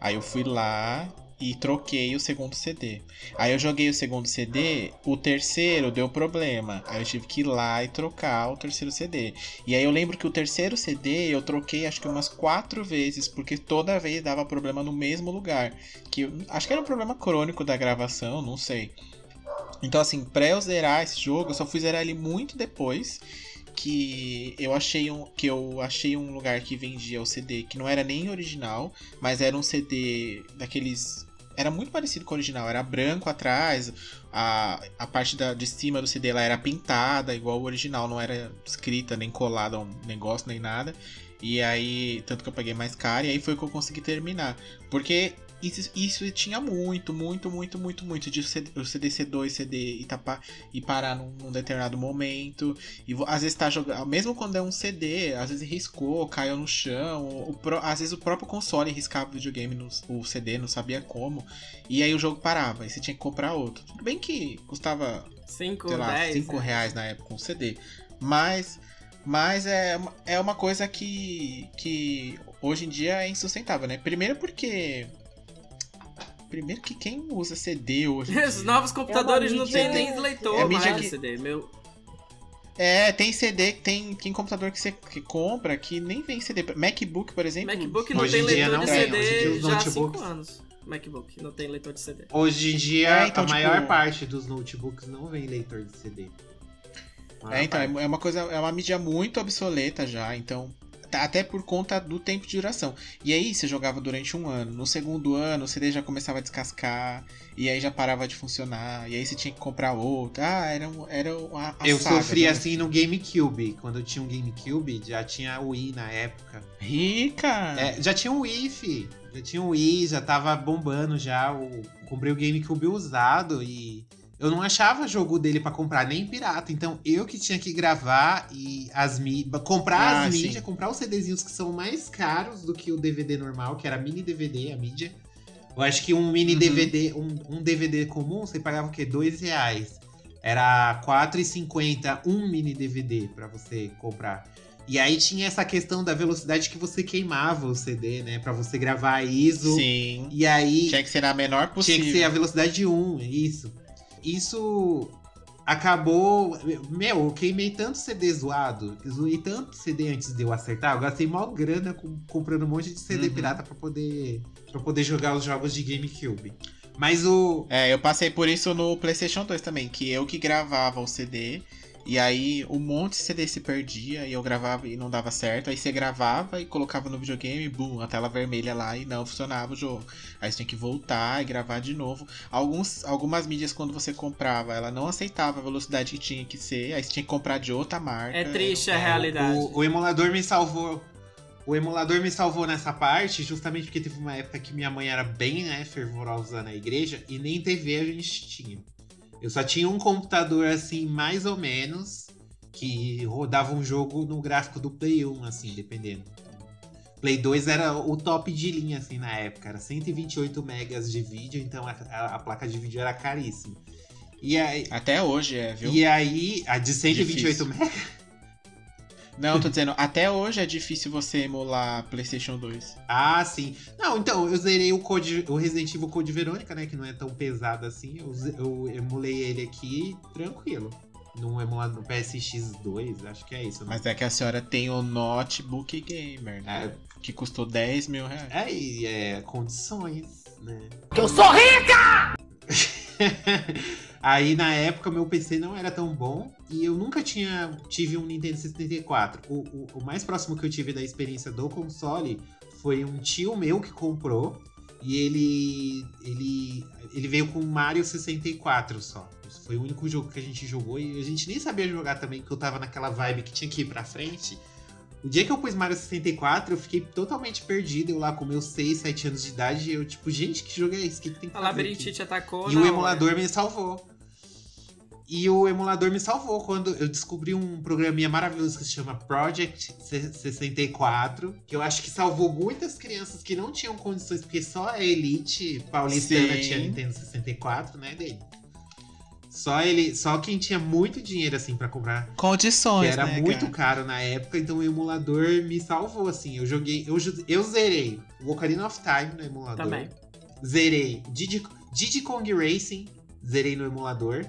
Aí eu fui lá e troquei o segundo CD. Aí eu joguei o segundo CD, o terceiro deu problema. Aí eu tive que ir lá e trocar o terceiro CD. E aí eu lembro que o terceiro CD eu troquei acho que umas quatro vezes, porque toda vez dava problema no mesmo lugar. Que acho que era um problema crônico da gravação, não sei. Então assim, pra eu zerar esse jogo, eu só fui zerar ele muito depois que eu achei um que eu achei um lugar que vendia o CD que não era nem original, mas era um CD daqueles era muito parecido com o original, era branco atrás, a, a parte da, de cima do CD ela era pintada, igual o original, não era escrita nem colada um negócio nem nada. E aí, tanto que eu paguei mais caro, e aí foi que eu consegui terminar. Porque isso, isso tinha muito, muito, muito, muito, muito de o CD ser 2, CD e, tapar, e parar num, num determinado momento. E às vezes tá jogando. Mesmo quando é um CD, às vezes riscou, caiu no chão. O, às vezes o próprio console riscava o videogame, no, o CD, não sabia como. E aí o jogo parava, e você tinha que comprar outro. Tudo bem que custava 5, sei lá, 10. 5 reais na época um CD. Mas, mas é, uma- é uma coisa que, que hoje em dia é insustentável, né? Primeiro porque. Primeiro que quem usa CD hoje? em Os dia? novos computadores não mídia- tem nem leitor é mídia mais que- CD. Meu, É, tem CD, tem, tem computador que você que compra que nem vem CD. MacBook, por exemplo. MacBook não tem leitor não de tem, CD hoje em dia os já há notebooks- 5 anos. MacBook não tem leitor de CD. Hoje em dia, É, então, a tipo- maior parte dos notebooks não vem leitor de CD. É, então, parte. é é uma coisa, é uma mídia muito obsoleta já, então. Tá- Até por conta do tempo de duração. E aí você jogava durante um ano. No segundo ano, o CD já começava a descascar. E aí já parava de funcionar. E aí você tinha que comprar outro. Ah, era, um- era a, a Eu saga, sofri né? assim no GameCube. Quando eu tinha um GameCube, já tinha o Wii na época. Rica! É, já tinha o Wii, fi. Já tinha o Wii, já tava bombando já. O... Comprei o GameCube usado e eu não achava jogo dele pra comprar nem pirata. Então eu que tinha que gravar e as mídias. Comprar Ah, as mídias, comprar os CDzinhos que são mais caros do que o DVD normal, que era mini DVD, a mídia. Eu acho que um mini Uhum. DVD, um, um DVD comum, você pagava o quê? Dois reais. Era R$4,50 um mini DVD pra você comprar. E aí tinha essa questão da velocidade que você queimava o CD, né? Pra você gravar ISO. Sim. E aí Tinha que ser na menor possível. tinha que ser a velocidade de 1, isso. Isso acabou. Meu, eu queimei tanto CD zoado, zoei tanto CD antes de eu acertar. Eu gastei mó grana com- comprando um monte de CD Uhum. pirata pra poder, pra poder jogar os jogos de GameCube. Mas o. É, eu passei por isso no PlayStation 2 também, que eu que gravava o CD. E aí um monte de CD se perdia e eu gravava e não dava certo. Aí você gravava e colocava no videogame, bum, a tela vermelha lá e não funcionava o jogo. Aí você tinha que voltar e gravar de novo. Alguns, algumas mídias, quando você comprava, ela não aceitava a velocidade que tinha que ser. Aí você tinha que comprar de outra marca. É triste a realidade. O, o emulador me salvou. O emulador me salvou nessa parte, justamente porque teve uma época que minha mãe era bem né, fervorosa na igreja e nem TV a gente tinha. Eu só tinha um computador assim, mais ou menos, que rodava um jogo no gráfico do Play 1, assim, dependendo. Play 2 era o top de linha, assim, na época. Era 128 megas de vídeo, então a, a- a placa de vídeo era caríssima. E aí, Até hoje é, viu? e aí a de 128 Difícil. megas. Não, tô dizendo, até hoje é difícil você emular PlayStation 2. Ah, sim. Não, então, eu zerei o, Code, o Resident Evil Code Verônica, né? Que não é tão pesado assim. Eu, eu emulei ele aqui tranquilo. Num emulador no PSX2, acho que é isso. né? Mas é que a senhora tem o notebook gamer, né? Que custou 10 mil reais. É, e é condições, né? Que eu sou rica! Aí na época meu PC não era tão bom e eu nunca tinha tive um Nintendo 64. O, o, o mais próximo que eu tive da experiência do console foi um tio meu que comprou e ele ele ele veio com Mario 64 só. Foi o único jogo que a gente jogou e a gente nem sabia jogar também, porque eu tava naquela vibe que tinha que ir pra frente. O dia que eu pus Mario 64, eu fiquei totalmente perdido. Eu lá com meus 6, 7 anos de idade, eu tipo, gente, que jogo é esse? O que, que tem que A fazer? labirintite atacou. E o hora. emulador me salvou. E o emulador me salvou quando eu descobri um programinha maravilhoso que se chama Project C- 64, que eu acho que salvou muitas crianças que não tinham condições, porque só a elite paulistana Sim. tinha Nintendo 64, né, dele. Só ele, só quem tinha muito dinheiro assim pra comprar, que Condições, era né, muito cara? caro na época, então o emulador me salvou assim. Eu joguei, eu, eu zerei o Ocarina of Time no emulador. Também. Zerei Diddy, Diddy Kong Racing, zerei no emulador.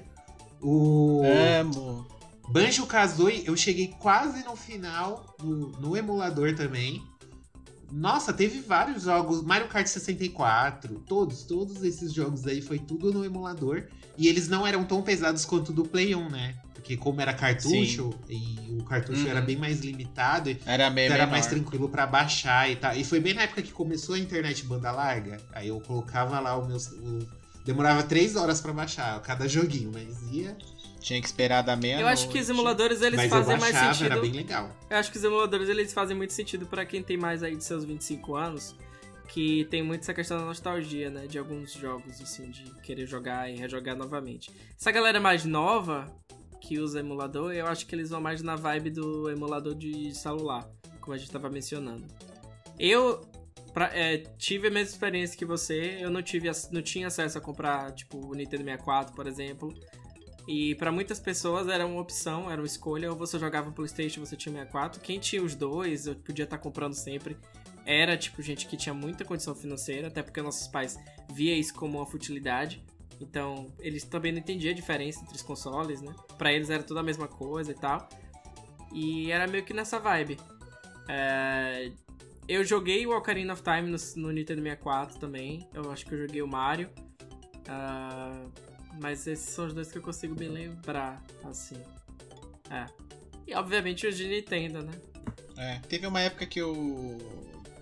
O Amo. Banjo Kazooie, eu cheguei quase no final no, no emulador também. Nossa, teve vários jogos, Mario Kart 64, todos, todos esses jogos aí foi tudo no emulador. E eles não eram tão pesados quanto o do Play 1, né? Porque como era cartucho, e o cartucho Uhum. era bem mais limitado, Era meio então era menor. mais tranquilo pra baixar e tal. E foi bem na época que começou a internet banda larga. Aí eu colocava lá o meu. o- Demorava três horas pra baixar cada joguinho, mas ia. Tinha que esperar da meia Eu acho que os emuladores eles mas eu fazem mais baixava, sentido. era bem legal. Eu acho que os emuladores eles fazem muito sentido pra quem tem mais aí de seus 25 anos, que tem muito essa questão da nostalgia, né, de alguns jogos assim, de querer jogar e rejogar novamente. Essa galera mais nova que usa emulador, eu acho que eles vão mais na vibe do emulador de celular, como a gente tava mencionando. Eu pra- é, tive a mesma experiência que você, eu não tive não tinha acesso a comprar tipo o Nintendo 64, por exemplo. E pra muitas pessoas era uma opção, era uma escolha, ou você jogava PlayStation, você tinha 64. Quem tinha os dois, eu podia estar comprando sempre. era, tipo, gente que tinha muita condição financeira, até porque nossos pais via isso como uma futilidade. Então, eles também não entendiam a diferença entre os consoles, né? Pra eles era tudo a mesma coisa e tal. E era meio que nessa vibe. É, Eu joguei o Ocarina of Time no, no Nintendo 64 também. Eu acho que eu joguei o Mario. Ah, mas esses são os dois que eu consigo me lembrar, assim. É. E obviamente os de Nintendo, né? É, teve uma época que eu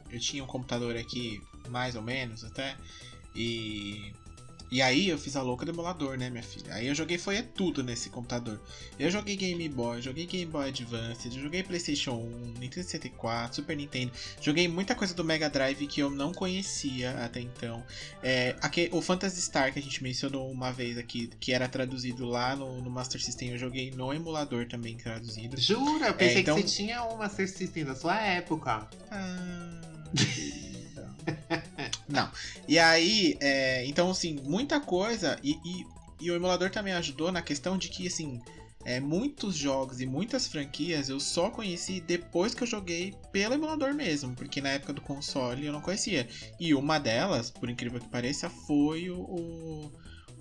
eu tinha um computador aqui, mais ou menos até, e e aí eu fiz a louca do emulador, né, minha filha? Aí eu joguei foi é tudo nesse computador. Eu joguei Game Boy, joguei Game Boy Advance, joguei PlayStation 1, Nintendo 64, Super Nintendo. Joguei muita coisa do Mega Drive que eu não conhecia até então. É, aqui, o Phantasy Star que a gente mencionou uma vez aqui, que era traduzido lá no, no Master System, eu joguei no emulador também traduzido. Jura? Eu pensei É, então- que você tinha um Master System da sua época. Ah, Não. E aí, é, então, assim, muita coisa. E, e, e o emulador também ajudou na questão de que, assim, é, muitos jogos e muitas franquias eu só conheci depois que eu joguei pelo emulador mesmo. Porque na época do console eu não conhecia. E uma delas, por incrível que pareça, foi o.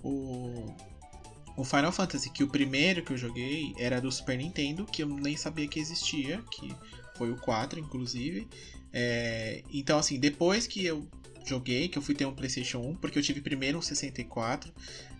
o, o Final Fantasy, que o primeiro que eu joguei era do Super Nintendo, que eu nem sabia que existia, que foi o 4, inclusive. É, então, assim, depois que eu joguei, que eu fui ter um PlayStation 1, porque eu tive primeiro um 64.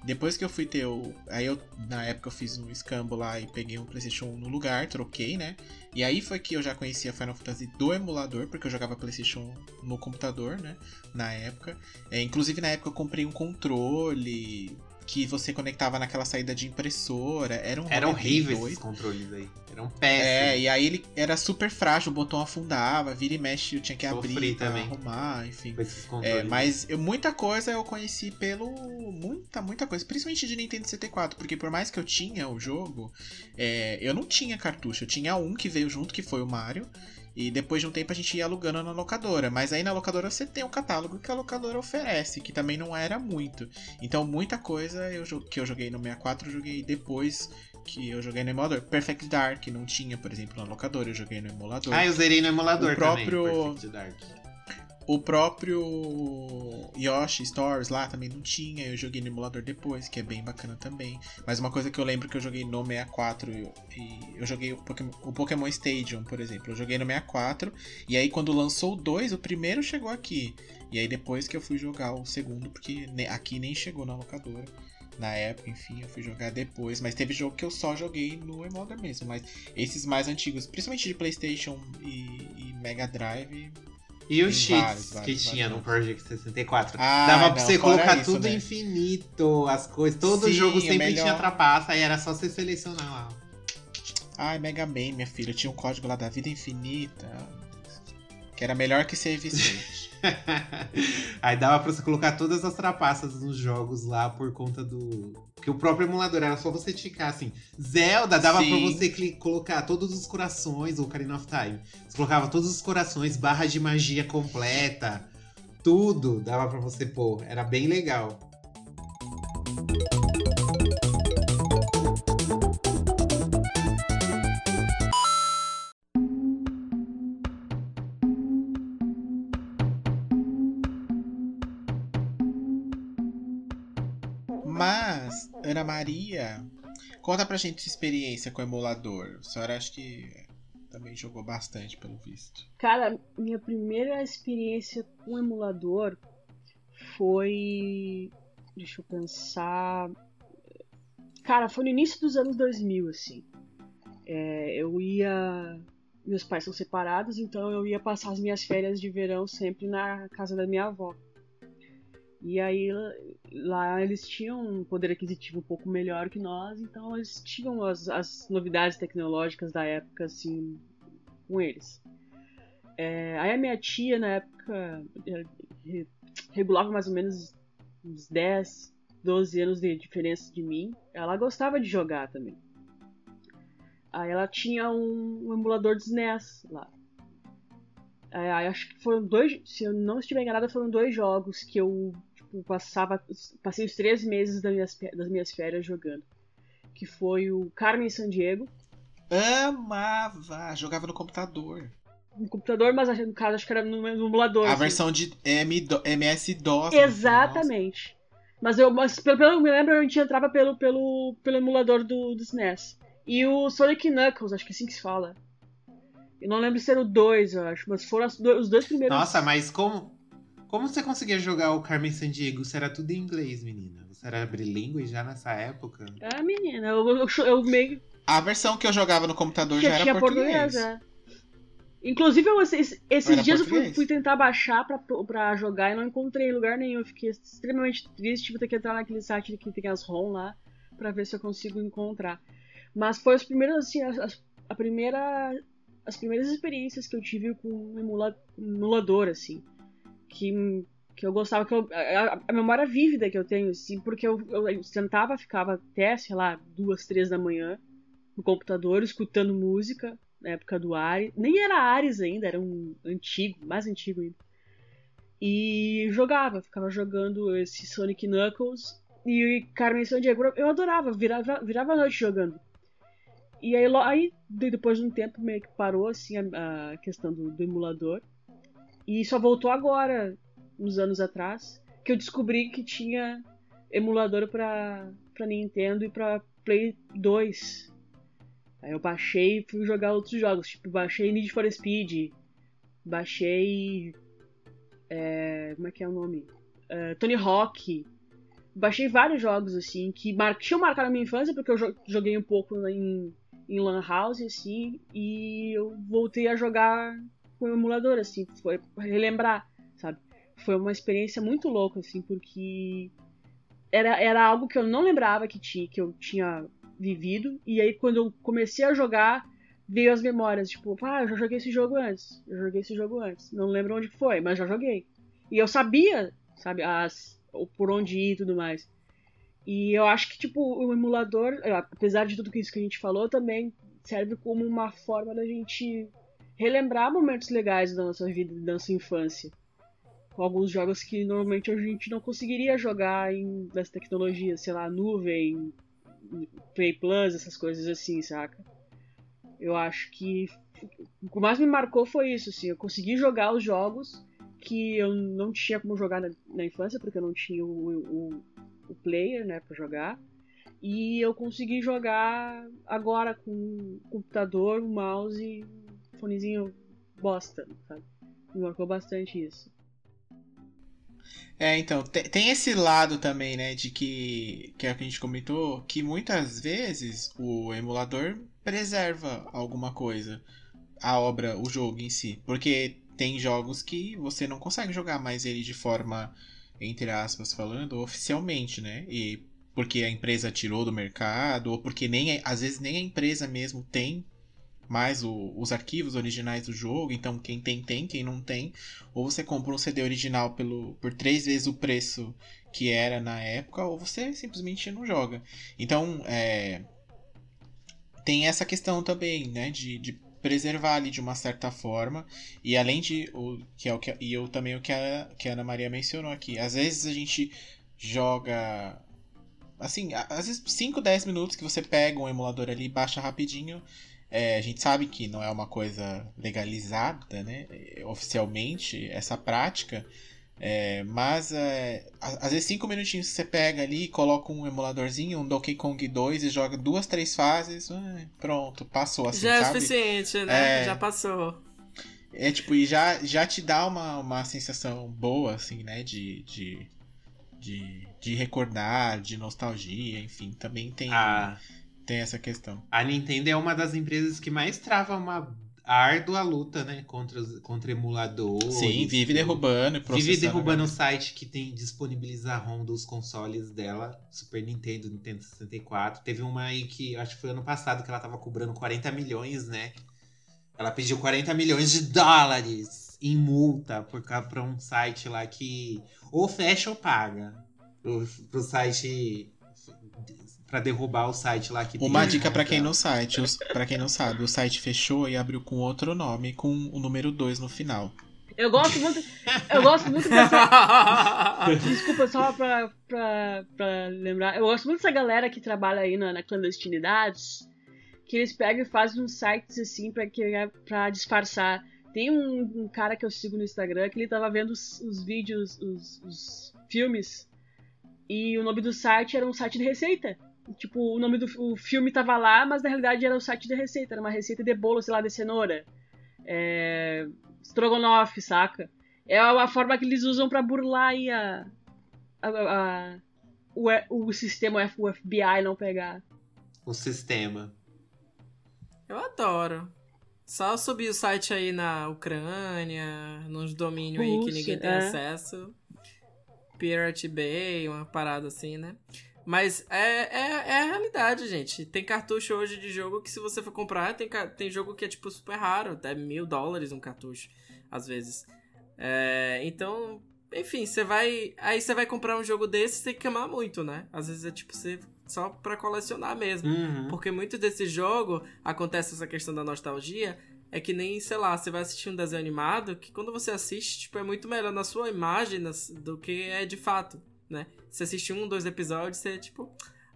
Depois que eu fui ter o. Aí eu, na época, eu fiz um escambo lá e peguei um PlayStation 1 no lugar, troquei, né? E aí foi que eu já conhecia Final Fantasy do emulador, porque eu jogava PlayStation no computador, né? Na época. É, inclusive, na época, eu comprei um controle que você conectava naquela saída de impressora. Era um Eram horríveis esses controles aí. Eram É, péssimos. e aí ele era super frágil, o botão afundava, vira e mexe, eu tinha que Sofri abrir também. arrumar, enfim. É, mas eu- muita coisa eu conheci pelo. Muita, muita coisa. Principalmente de Nintendo 64. Porque por mais que eu tinha o jogo, é, eu não tinha cartucho. Eu tinha um que veio junto, que foi o Mario. E depois de um tempo a gente ia alugando na locadora. Mas aí na locadora você tem o catálogo que a locadora oferece, que também não era muito. Então muita coisa eu, que eu joguei no 64 eu joguei depois que eu joguei no emulador. Perfect Dark não tinha, por exemplo, na locadora, eu joguei no emulador. Ah, eu zerei no emulador O próprio- também. Perfect Dark. O próprio Yoshi Stories lá também não tinha, eu joguei no emulador depois, que é bem bacana também. Mas uma coisa que eu lembro que eu joguei no 64 e eu joguei o Pokémon, o Pokémon Stadium, por exemplo. Eu joguei no 64 e aí quando lançou o 2, o primeiro chegou aqui. E aí depois que eu fui jogar o segundo, porque aqui nem chegou na locadora. Na época, enfim, eu fui jogar depois. Mas teve jogo que eu só joguei no emulador mesmo. Mas esses mais antigos, principalmente de PlayStation e, e Mega Drive, E os cheats vários, que vários, tinha no vários. Project 64. Ah, Dava não, pra você colocar isso, tudo né? infinito, as coisas. Todo Sim, jogo é sempre melhor. tinha trapaça, aí era só você selecionar lá. Ai, Mega Man, minha filha, tinha um código lá da vida infinita. Que era melhor que ser Vicente. aí dava pra você colocar todas as trapaças nos jogos lá por conta do. Porque o próprio emulador era só você ticar assim. Zelda dava Sim. pra você cli- colocar todos os corações, ou Ocarina of Time. Você colocava todos os corações, barra de magia completa. Tudo dava pra você pôr. Era bem legal. Maria, conta pra gente sua experiência com o emulador. A senhora acho que também jogou bastante, pelo visto. Cara, minha primeira experiência com emulador foi. Deixa eu pensar. Cara, foi no início dos anos 2000, assim. É, eu ia. Meus pais são separados, então eu ia passar as minhas férias de verão sempre na casa da minha avó. E aí lá eles tinham um poder aquisitivo um pouco melhor que nós, então eles tinham as, as novidades tecnológicas da época, assim, com eles. É, aí a minha tia, na época, re- regulava mais ou menos uns 10, 12 anos de diferença de mim. Ela gostava de jogar também. Aí ela tinha um, um emulador de SNES lá. É, acho que foram dois, se eu não estiver enganada, foram dois jogos que eu tipo, passava, passei os três meses das minhas, das minhas férias jogando. Que foi o Carmen San Diego. Amava! Jogava no computador. no computador, mas no caso acho que era no, no emulador. A assim. versão de M MS-DOS. né? Exatamente. Mas eu, mas pelo, pelo que eu me lembro, a gente entrava pelo, pelo, pelo emulador do, do SNES. E o Sonic Knuckles, acho que é assim que se fala. Eu não lembro se era o 2, eu acho, mas foram do- os dois primeiros. Nossa, mas como, como você conseguia jogar o Carmen Sandiego? Você era tudo em inglês, menina. Você era bilíngue já nessa época? Ah, menina, eu, eu, eu meio A versão que eu jogava no computador que já era tinha português. português, é. Inclusive, eu, esses, esses dias eu fui, fui tentar baixar pra, pra jogar e não encontrei em lugar nenhum. Eu fiquei extremamente triste, tive que entrar naquele site que tem as ROM lá pra ver se eu consigo encontrar. Mas foi as primeiras, assim, as, as- a primeira, as primeiras experiências que eu tive com um emula, emulador, assim. Que, que eu gostava, que eu, a, a memória vívida que eu tenho, assim, porque eu, eu sentava, ficava até, sei lá, duas, três da manhã no computador, escutando música, na época do Ares. Nem era Ares ainda, era um antigo, mais antigo ainda. E jogava, ficava jogando esse Sonic Knuckles e Carmen Sandiego. Eu adorava, virava, virava a noite jogando. E aí, aí, de- depois de um tempo, meio que parou assim a, a questão do, do emulador. E só voltou agora, uns anos atrás, que eu descobri que tinha emulador pra, pra Nintendo e pra Play 2. Aí eu baixei e fui jogar outros jogos. Tipo, baixei Need for Speed. Baixei. é, como é que é o nome? É, Tony Hawk. Baixei vários jogos, assim, que tinham marcado a minha infância, porque eu jo- joguei um pouco em, em Lan House, assim, e eu voltei a jogar com o emulador, assim, foi relembrar, sabe? Foi uma experiência muito louca, assim, porque era, era algo que eu não lembrava que, tinha, que eu tinha vivido, e aí quando eu comecei a jogar, veio as memórias, tipo, ah, eu já joguei esse jogo antes, eu joguei esse jogo antes, não lembro onde foi, mas já joguei. E eu sabia, sabe, as, por onde ir e tudo mais. E eu acho que, tipo, o emulador, eh, apesar de tudo isso que a gente falou, também serve como uma forma da gente relembrar momentos legais da nossa vida, da nossa infância. Com alguns jogos que normalmente a gente não conseguiria jogar em das tecnologias, sei lá, nuvem, Play Plus, essas coisas assim, saca? Eu acho que o que mais me marcou foi isso, assim, eu consegui jogar os jogos que eu não tinha como jogar na, na infância, porque eu não tinha o, o player, né, pra jogar. E eu consegui jogar agora com computador, um mouse e um fonezinho bosta, sabe? Me marcou bastante isso. É, então, te- tem esse lado também, né, de que, que é o que a gente comentou, que muitas vezes o emulador preserva alguma coisa, a obra, o jogo em si, porque tem jogos que você não consegue jogar mais ele de forma, entre aspas, falando, oficialmente, né, e porque a empresa tirou do mercado, ou porque nem, às vezes nem a empresa mesmo tem mais o- os arquivos originais do jogo, então quem tem, tem, quem não tem, ou você compra um CD original pelo, por três vezes o preço que era na época, ou você simplesmente não joga. Então, é, tem essa questão também, né, de, de preservar ali de uma certa forma, e além de, o, que é o que, e eu também o que a, que a Ana Maria mencionou aqui, às vezes a gente joga, assim, às vezes 5, 10 minutos que você pega um emulador ali, baixa rapidinho, é, a gente sabe que não é uma coisa legalizada, né, oficialmente, essa prática, é, mas é, às vezes cinco minutinhos você pega ali, coloca um emuladorzinho, um Donkey Kong 2 e joga duas, três fases, ah, pronto, passou assim, Já é o sabe? suficiente, né? É. Já passou. É tipo, e já, já te dá uma, uma sensação boa, assim, né, de, de, de, de recordar, de nostalgia, enfim, também tem, A, tem essa questão. a Nintendo é uma das empresas que mais trava uma árdua luta, né? Contra, contra emuladores. Sim, vive derrubando e processando. Vive derrubando o site que tem disponibiliza ROM dos consoles dela, Super Nintendo, Nintendo 64. Teve uma aí que acho que foi ano passado que ela tava cobrando 40 milhões, né? Ela pediu 40 milhões de dólares em multa por pra um site lá que ou fecha ou paga. Pro, pro site Pra derrubar o site lá que Uma dica pra quem não site, pra quem não sabe, o site fechou e abriu com outro nome, com o número 2 no final. Eu gosto muito. Eu gosto muito dessa. Desculpa, só pra, pra, pra lembrar. Eu gosto muito dessa galera que trabalha aí na, na clandestinidade. Que eles pegam e fazem uns sites assim pra, que, pra disfarçar. Tem um, um cara que eu sigo no Instagram que ele tava vendo os, os vídeos, os, os filmes, e o nome do site era um site de receita. Tipo, o nome do o filme tava lá, mas na realidade era o site de receita. Era uma receita de bolo, sei lá, de cenoura. É... Strogonoff, saca? É a forma que eles usam para burlar aí a, a, a, o, o sistema, o FBI não pegar. O sistema. Eu adoro. Só subir o site aí na Ucrânia, nos domínios aí que ninguém tem é. acesso. Pirate Bay, uma parada assim, né? Mas é, é, é a realidade, gente. Tem cartucho hoje de jogo que se você for comprar, tem, tem jogo que é tipo super raro, até mil dólares um cartucho, às vezes. É, então, enfim, você vai. Aí você vai comprar um jogo desse, você tem que amar muito, né? Às vezes é tipo você só pra colecionar mesmo. Uhum. Porque muito desse jogo acontece essa questão da nostalgia. É que nem, sei lá, você vai assistir um desenho animado que quando você assiste, tipo, é muito melhor na sua imagem do que é de fato, né? Você assiste um, dois episódios, você, tipo,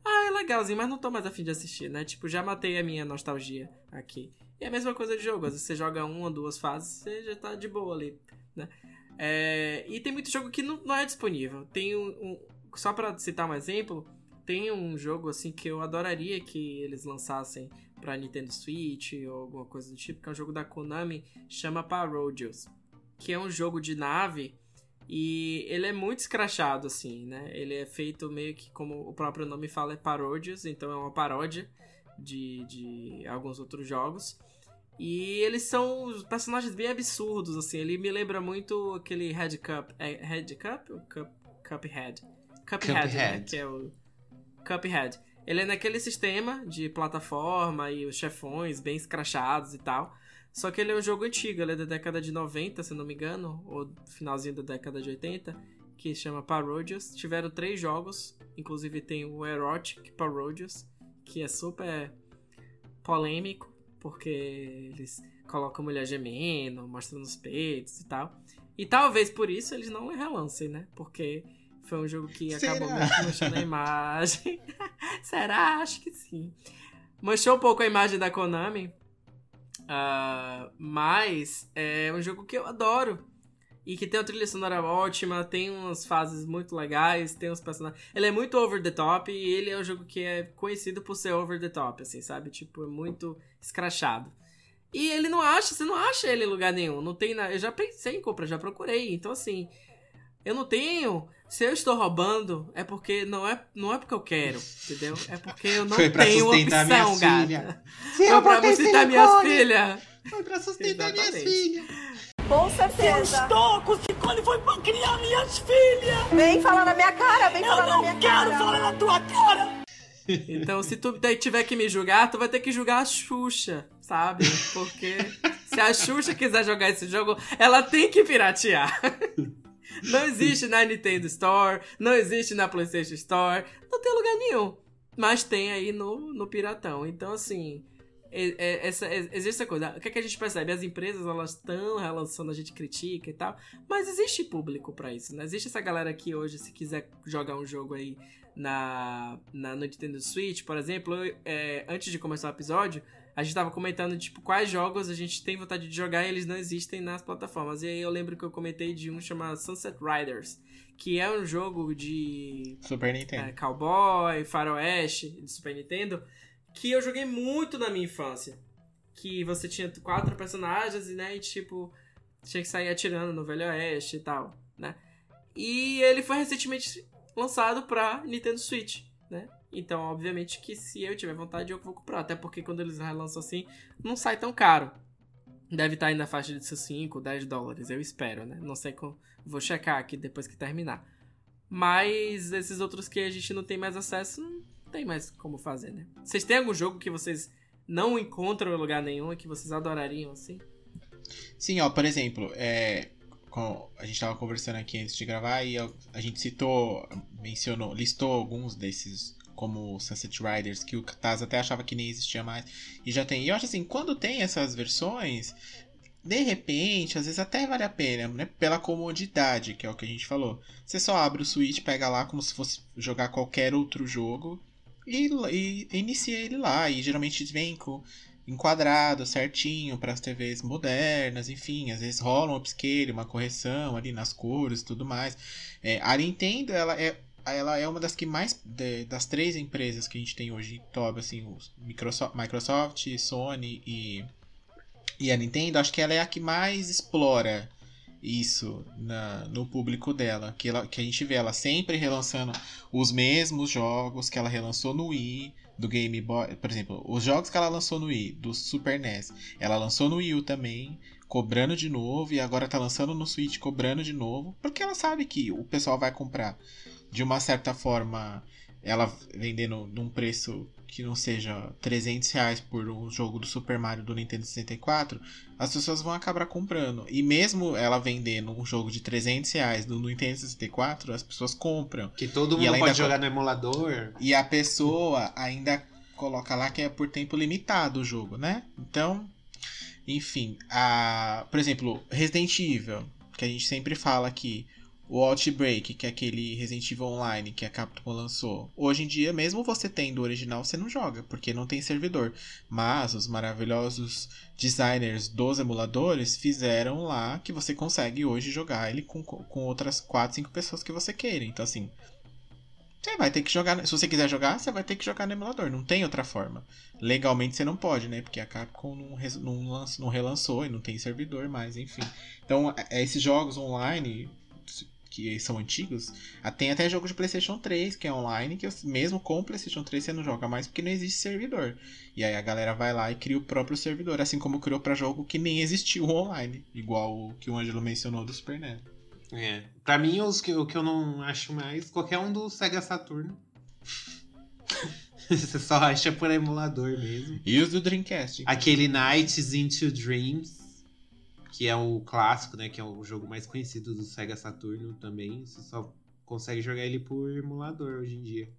ah, é legalzinho, mas não tô mais afim de assistir, né? Tipo, já matei a minha nostalgia aqui. E é a mesma coisa de jogo, às vezes você joga uma ou duas fases, você já tá de boa ali, né? É, e tem muito jogo que não, não é disponível. Tem um, um- Só pra citar um exemplo, tem um jogo assim que eu adoraria que eles lançassem pra Nintendo Switch ou alguma coisa do tipo, que é um jogo da Konami, chama Parodius, que é um jogo de nave e ele é muito escrachado assim, né? Ele é feito meio que como o próprio nome fala é Parodius, então é uma paródia de, de alguns outros jogos. E eles são personagens bem absurdos, assim. Ele me lembra muito aquele Red Cup. É Red Cup ou Cup, Cuphead? Cuphead, né? Cuphead. Que é o Cuphead. Ele é naquele sistema de plataforma e os chefões bem escrachados e tal. Só que ele é um jogo antigo, ele é da década de 90, se não me engano, ou finalzinho da década de 80, que chama Parodius. Tiveram três jogos, inclusive tem o Erotic Parodius, que é super polêmico, porque eles colocam mulher gemendo, mostrando os peitos e tal. E talvez por isso eles não relancem, né? Porque foi um jogo que Será? acabou manchando a imagem. Será? Acho que sim. Manchou um pouco a imagem da Konami. Ah, mas é um jogo que eu adoro. E que tem uma trilha sonora ótima, tem umas fases muito legais, tem uns personagens. Ele é muito over the top e ele é um jogo que é conhecido por ser over the top, assim, sabe? Tipo, é muito escrachado. E ele não acha, você não acha ele em lugar nenhum. Não tem na... Eu já pensei em compra, já procurei. Então, assim, eu não tenho. Se eu estou roubando, é porque não é, não é porque eu quero, entendeu? É porque eu não Foi pra tenho sustentar opção, gata. Foi pra sustentar minhas filhas. Foi pra sustentar minhas filhas. Com certeza. Estou com Ciclone foi pra criar minhas filhas! Vem falar na minha cara, vem Eu falar na não minha quero cara. falar na tua cara! Então, se tu daí tiver que me julgar, tu vai ter que julgar a Xuxa, sabe? Porque se a Xuxa quiser jogar esse jogo, ela tem que piratear. Não existe na Nintendo Store, não existe na PlayStation Store, não tem lugar nenhum. Mas tem aí no, no Piratão. Então, assim, é- é- essa, é- existe essa coisa. O que, é que a gente percebe? As empresas, elas estão relançando, a gente critica e tal. Mas existe público pra isso, né? Existe essa galera aqui hoje, se quiser jogar um jogo aí na, na no Nintendo Switch, por exemplo, eu, antes de começar o episódio, a gente tava comentando, tipo, quais jogos a gente tem vontade de jogar e eles não existem nas plataformas. E aí eu lembro que eu comentei de um chamado Sunset Riders, que é um jogo de Super Nintendo. é, cowboy, faroeste de Super Nintendo, que eu joguei muito na minha infância. Que você tinha quatro personagens e, né, e tipo, tinha que sair atirando no Velho Oeste e tal, né? E ele foi recentemente lançado pra Nintendo Switch, né? Então, obviamente que se eu tiver vontade, eu vou comprar. Até porque quando eles relançam assim, não sai tão caro. Deve estar aí na faixa de 5, 10 dólares, eu espero, né? Não sei como. Vou checar aqui depois que terminar. Mas esses outros que a gente não tem mais acesso, não tem mais como fazer, né? Vocês têm algum jogo que vocês não encontram em lugar nenhum e que vocês adorariam, assim? Sim, ó, por exemplo, é, a gente tava conversando aqui antes de gravar e a gente citou, mencionou, listou alguns desses como Sunset Riders que o Taz até achava que nem existia mais e já tem. E eu acho assim, quando tem essas versões, de repente, às vezes até vale a pena, né? Pela comodidade, que é o que a gente falou. Você só abre o Switch, pega lá como se fosse jogar qualquer outro jogo e, e inicia ele lá. E geralmente vem com enquadrado certinho para as TVs modernas, enfim, às vezes rola um upscale, uma correção ali nas cores tudo mais. É, a Nintendo, ela é ela é uma das que mais de, das três empresas que a gente tem hoje top, assim, os Microsoft, Microsoft, Sony e e a Nintendo, acho que ela é a que mais explora isso na, no público dela. Que, ela, que a gente vê ela sempre relançando os mesmos jogos que ela relançou no Wii, do Game Boy. Por exemplo, os jogos que ela lançou no Wii, do Super NES, ela lançou no Wii U também, cobrando de novo, e agora tá lançando no Switch cobrando de novo, porque ela sabe que o pessoal vai comprar de uma certa forma. Ela vendendo num preço que não seja 300 reais por um jogo do Super Mario do Nintendo 64, as pessoas vão acabar comprando. E mesmo ela vendendo um jogo de 300 reais do Nintendo 64, as pessoas compram. Que todo mundo pode jogar no emulador. E a pessoa ainda coloca lá que é por tempo limitado o jogo, né? Então, enfim, a, por exemplo, Resident Evil, que a gente sempre fala aqui, o Outbreak, que é aquele Resident Evil Online que a Capcom lançou. Hoje em dia, mesmo você tendo o original, você não joga, porque não tem servidor. Mas os maravilhosos designers dos emuladores fizeram lá que você consegue hoje jogar ele com, com outras 4, 5 pessoas que você queira. Então, assim, você vai ter que jogar. Se você quiser jogar, você vai ter que jogar no emulador. Não tem outra forma. Legalmente você não pode, né? Porque a Capcom não, não, lançou, não relançou e não tem servidor mais, enfim. Então, é, esses jogos online que são antigos, ah, tem até jogo de PlayStation 3 que é online, que mesmo com o PlayStation 3 você não joga mais porque não existe servidor. E aí a galera vai lá e cria o próprio servidor, assim como criou para jogo que nem existiu online, igual o que o Ângelo mencionou do Super NES. É. Pra mim, os que, o que eu não acho mais, qualquer um do Sega Saturn. Você só acha por emulador mesmo. E os do Dreamcast. Aquele Nights into Dreams que é o clássico, né? Que é o jogo mais conhecido do Sega Saturno também. Você só consegue jogar ele por emulador hoje em dia.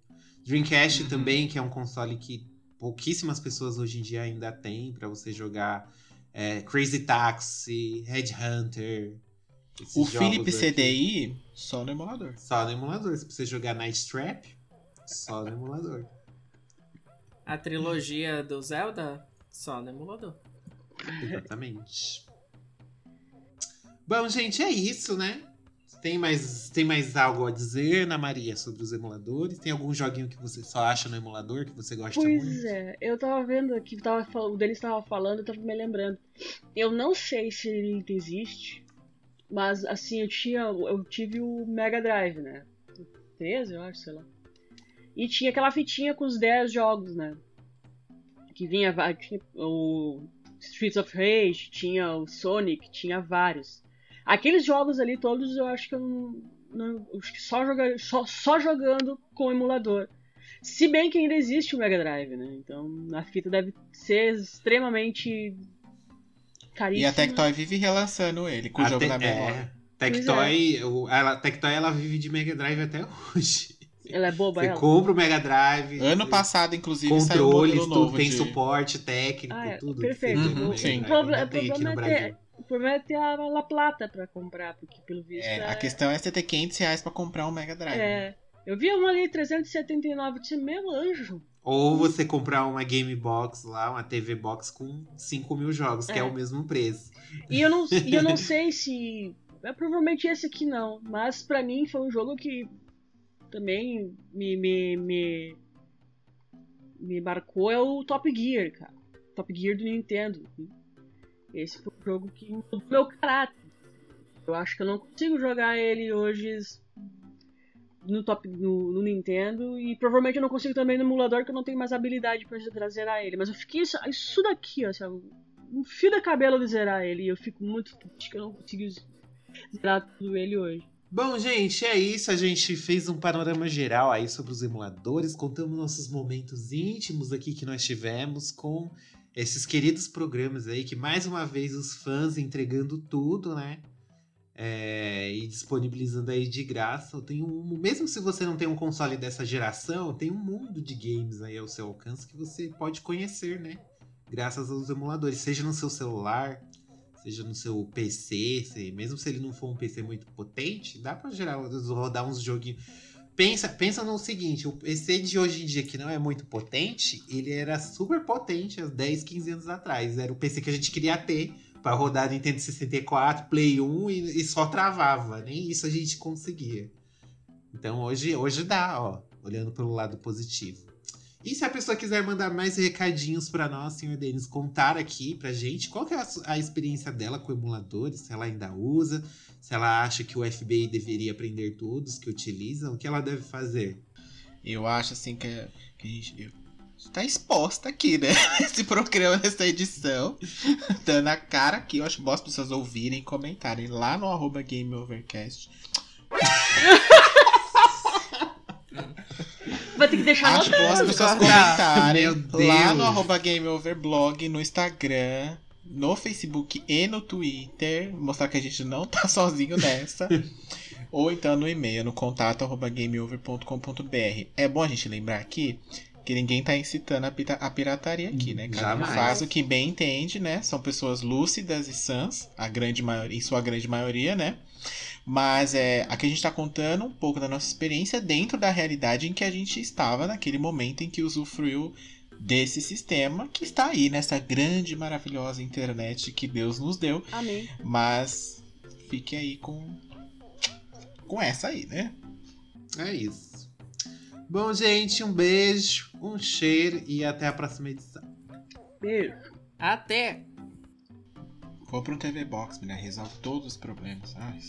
Dreamcast uhum. também, que é um console que pouquíssimas pessoas hoje em dia ainda têm para você jogar é, Crazy Taxi, Headhunter. O Philips CDI só no emulador. Só no emulador. Se você jogar Night Trap, só no emulador. A trilogia do Zelda, só no emulador. Exatamente. Bom, gente, é isso, né? Tem mais, tem mais algo a dizer, Ana Maria, sobre os emuladores? Tem algum joguinho que você só acha no emulador que você gosta pois muito? Pois é, eu tava vendo aqui, tava, o deles estava falando, eu tava me lembrando. Eu não sei se ele ainda existe, mas assim, eu tinha. Eu tive o Mega Drive, né? 13, eu acho, sei lá. E tinha aquela fitinha com os 10 jogos, né? Que vinha o Streets of Rage, tinha o Sonic, tinha vários. Aqueles jogos ali todos eu acho que eu não. não acho que só, joga, só, só jogando com o emulador. Se bem que ainda existe o Mega Drive, né? Então a fita deve ser extremamente caríssima. E a Tectoy vive relançando ele com o jogo na memória. É, Tectoy, é. ela, Tectoy ela vive de Mega Drive até hoje. Ela é boba, Você ela. compra o Mega Drive. Ano passado, inclusive, controles, saiu um tudo, tem de... suporte técnico, ah, é, tudo. Perfeito. Uhum, o, sim. o, problema, o problema é ter, problema é ter a La Plata pra comprar, porque pelo visto. É, é... a questão é você ter 500 reais pra comprar um Mega Drive. É. Né? Eu vi uma ali, 379, disse, meu anjo. Ou você comprar uma Game Box lá, uma TV Box com 5 mil jogos, é. que é o mesmo preço. E eu não, e eu não sei se. É provavelmente esse aqui não. Mas para mim foi um jogo que também me, me, me, me marcou. É o Top Gear, cara. Top Gear do Nintendo. Esse foi um jogo que mudou meu caráter. Eu acho que eu não consigo jogar ele hoje no, top, no, no, Nintendo e provavelmente eu não consigo também no emulador que eu não tenho mais habilidade para zerar ele. Mas eu fiquei isso, isso daqui, ó, sabe? um fio da cabelo de zerar ele e eu fico muito triste que eu não consigo zerar tudo ele hoje. Bom, gente, é isso. A gente fez um panorama geral aí sobre os emuladores, contamos nossos momentos íntimos aqui que nós tivemos com esses queridos programas aí que mais uma vez os fãs entregando tudo, né? É, e disponibilizando aí de graça. Tem um, mesmo se você não tem um console dessa geração, tem um mundo de games aí ao seu alcance que você pode conhecer, né? Graças aos emuladores, seja no seu celular, seja no seu PC, se, mesmo se ele não for um PC muito potente, dá para gerar rodar uns joguinhos. Pensa, pensa no seguinte, o PC de hoje em dia, que não é muito potente, ele era super potente há 10, 15 anos atrás. Era o PC que a gente queria ter para rodar Nintendo 64, Play 1 e, e só travava. Nem isso a gente conseguia. Então hoje, hoje dá, ó, olhando pelo lado positivo. E se a pessoa quiser mandar mais recadinhos para nós, senhor Denis, contar aqui pra gente qual que é a, a, experiência dela com emuladores, se ela ainda usa, se ela acha que o FBI deveria prender todos que utilizam, o que ela deve fazer? Eu acho assim que, que a gente está exposta aqui, né? Esse programa, nessa edição, dando a cara aqui. Eu acho bom as pessoas ouvirem e comentarem lá no arroba GameOvercast. Vai ter que deixar as pessoas comentarem lá no arroba GameOverblog, no Instagram, no Facebook e no Twitter. Mostrar que a gente não tá sozinho nessa. Ou então no e-mail, no contato arroba gameover.com.br. É bom a gente lembrar aqui que ninguém tá incitando a, pita- a pirataria aqui, né? Cada um Jamais. faz o que bem entende, né? São pessoas lúcidas e sãs, a grande maioria, em sua grande maioria, né? Mas é, aqui a gente tá contando um pouco da nossa experiência dentro da realidade em que a gente estava naquele momento em que usufruiu desse sistema que está aí nessa grande, maravilhosa internet que Deus nos deu. Amém. Mas fique aí com com essa aí, né? É isso. Bom, gente, um beijo, um cheiro e até a próxima edição. Beijo. Até! Compra um TV Box, né? resolve todos os problemas. Ai,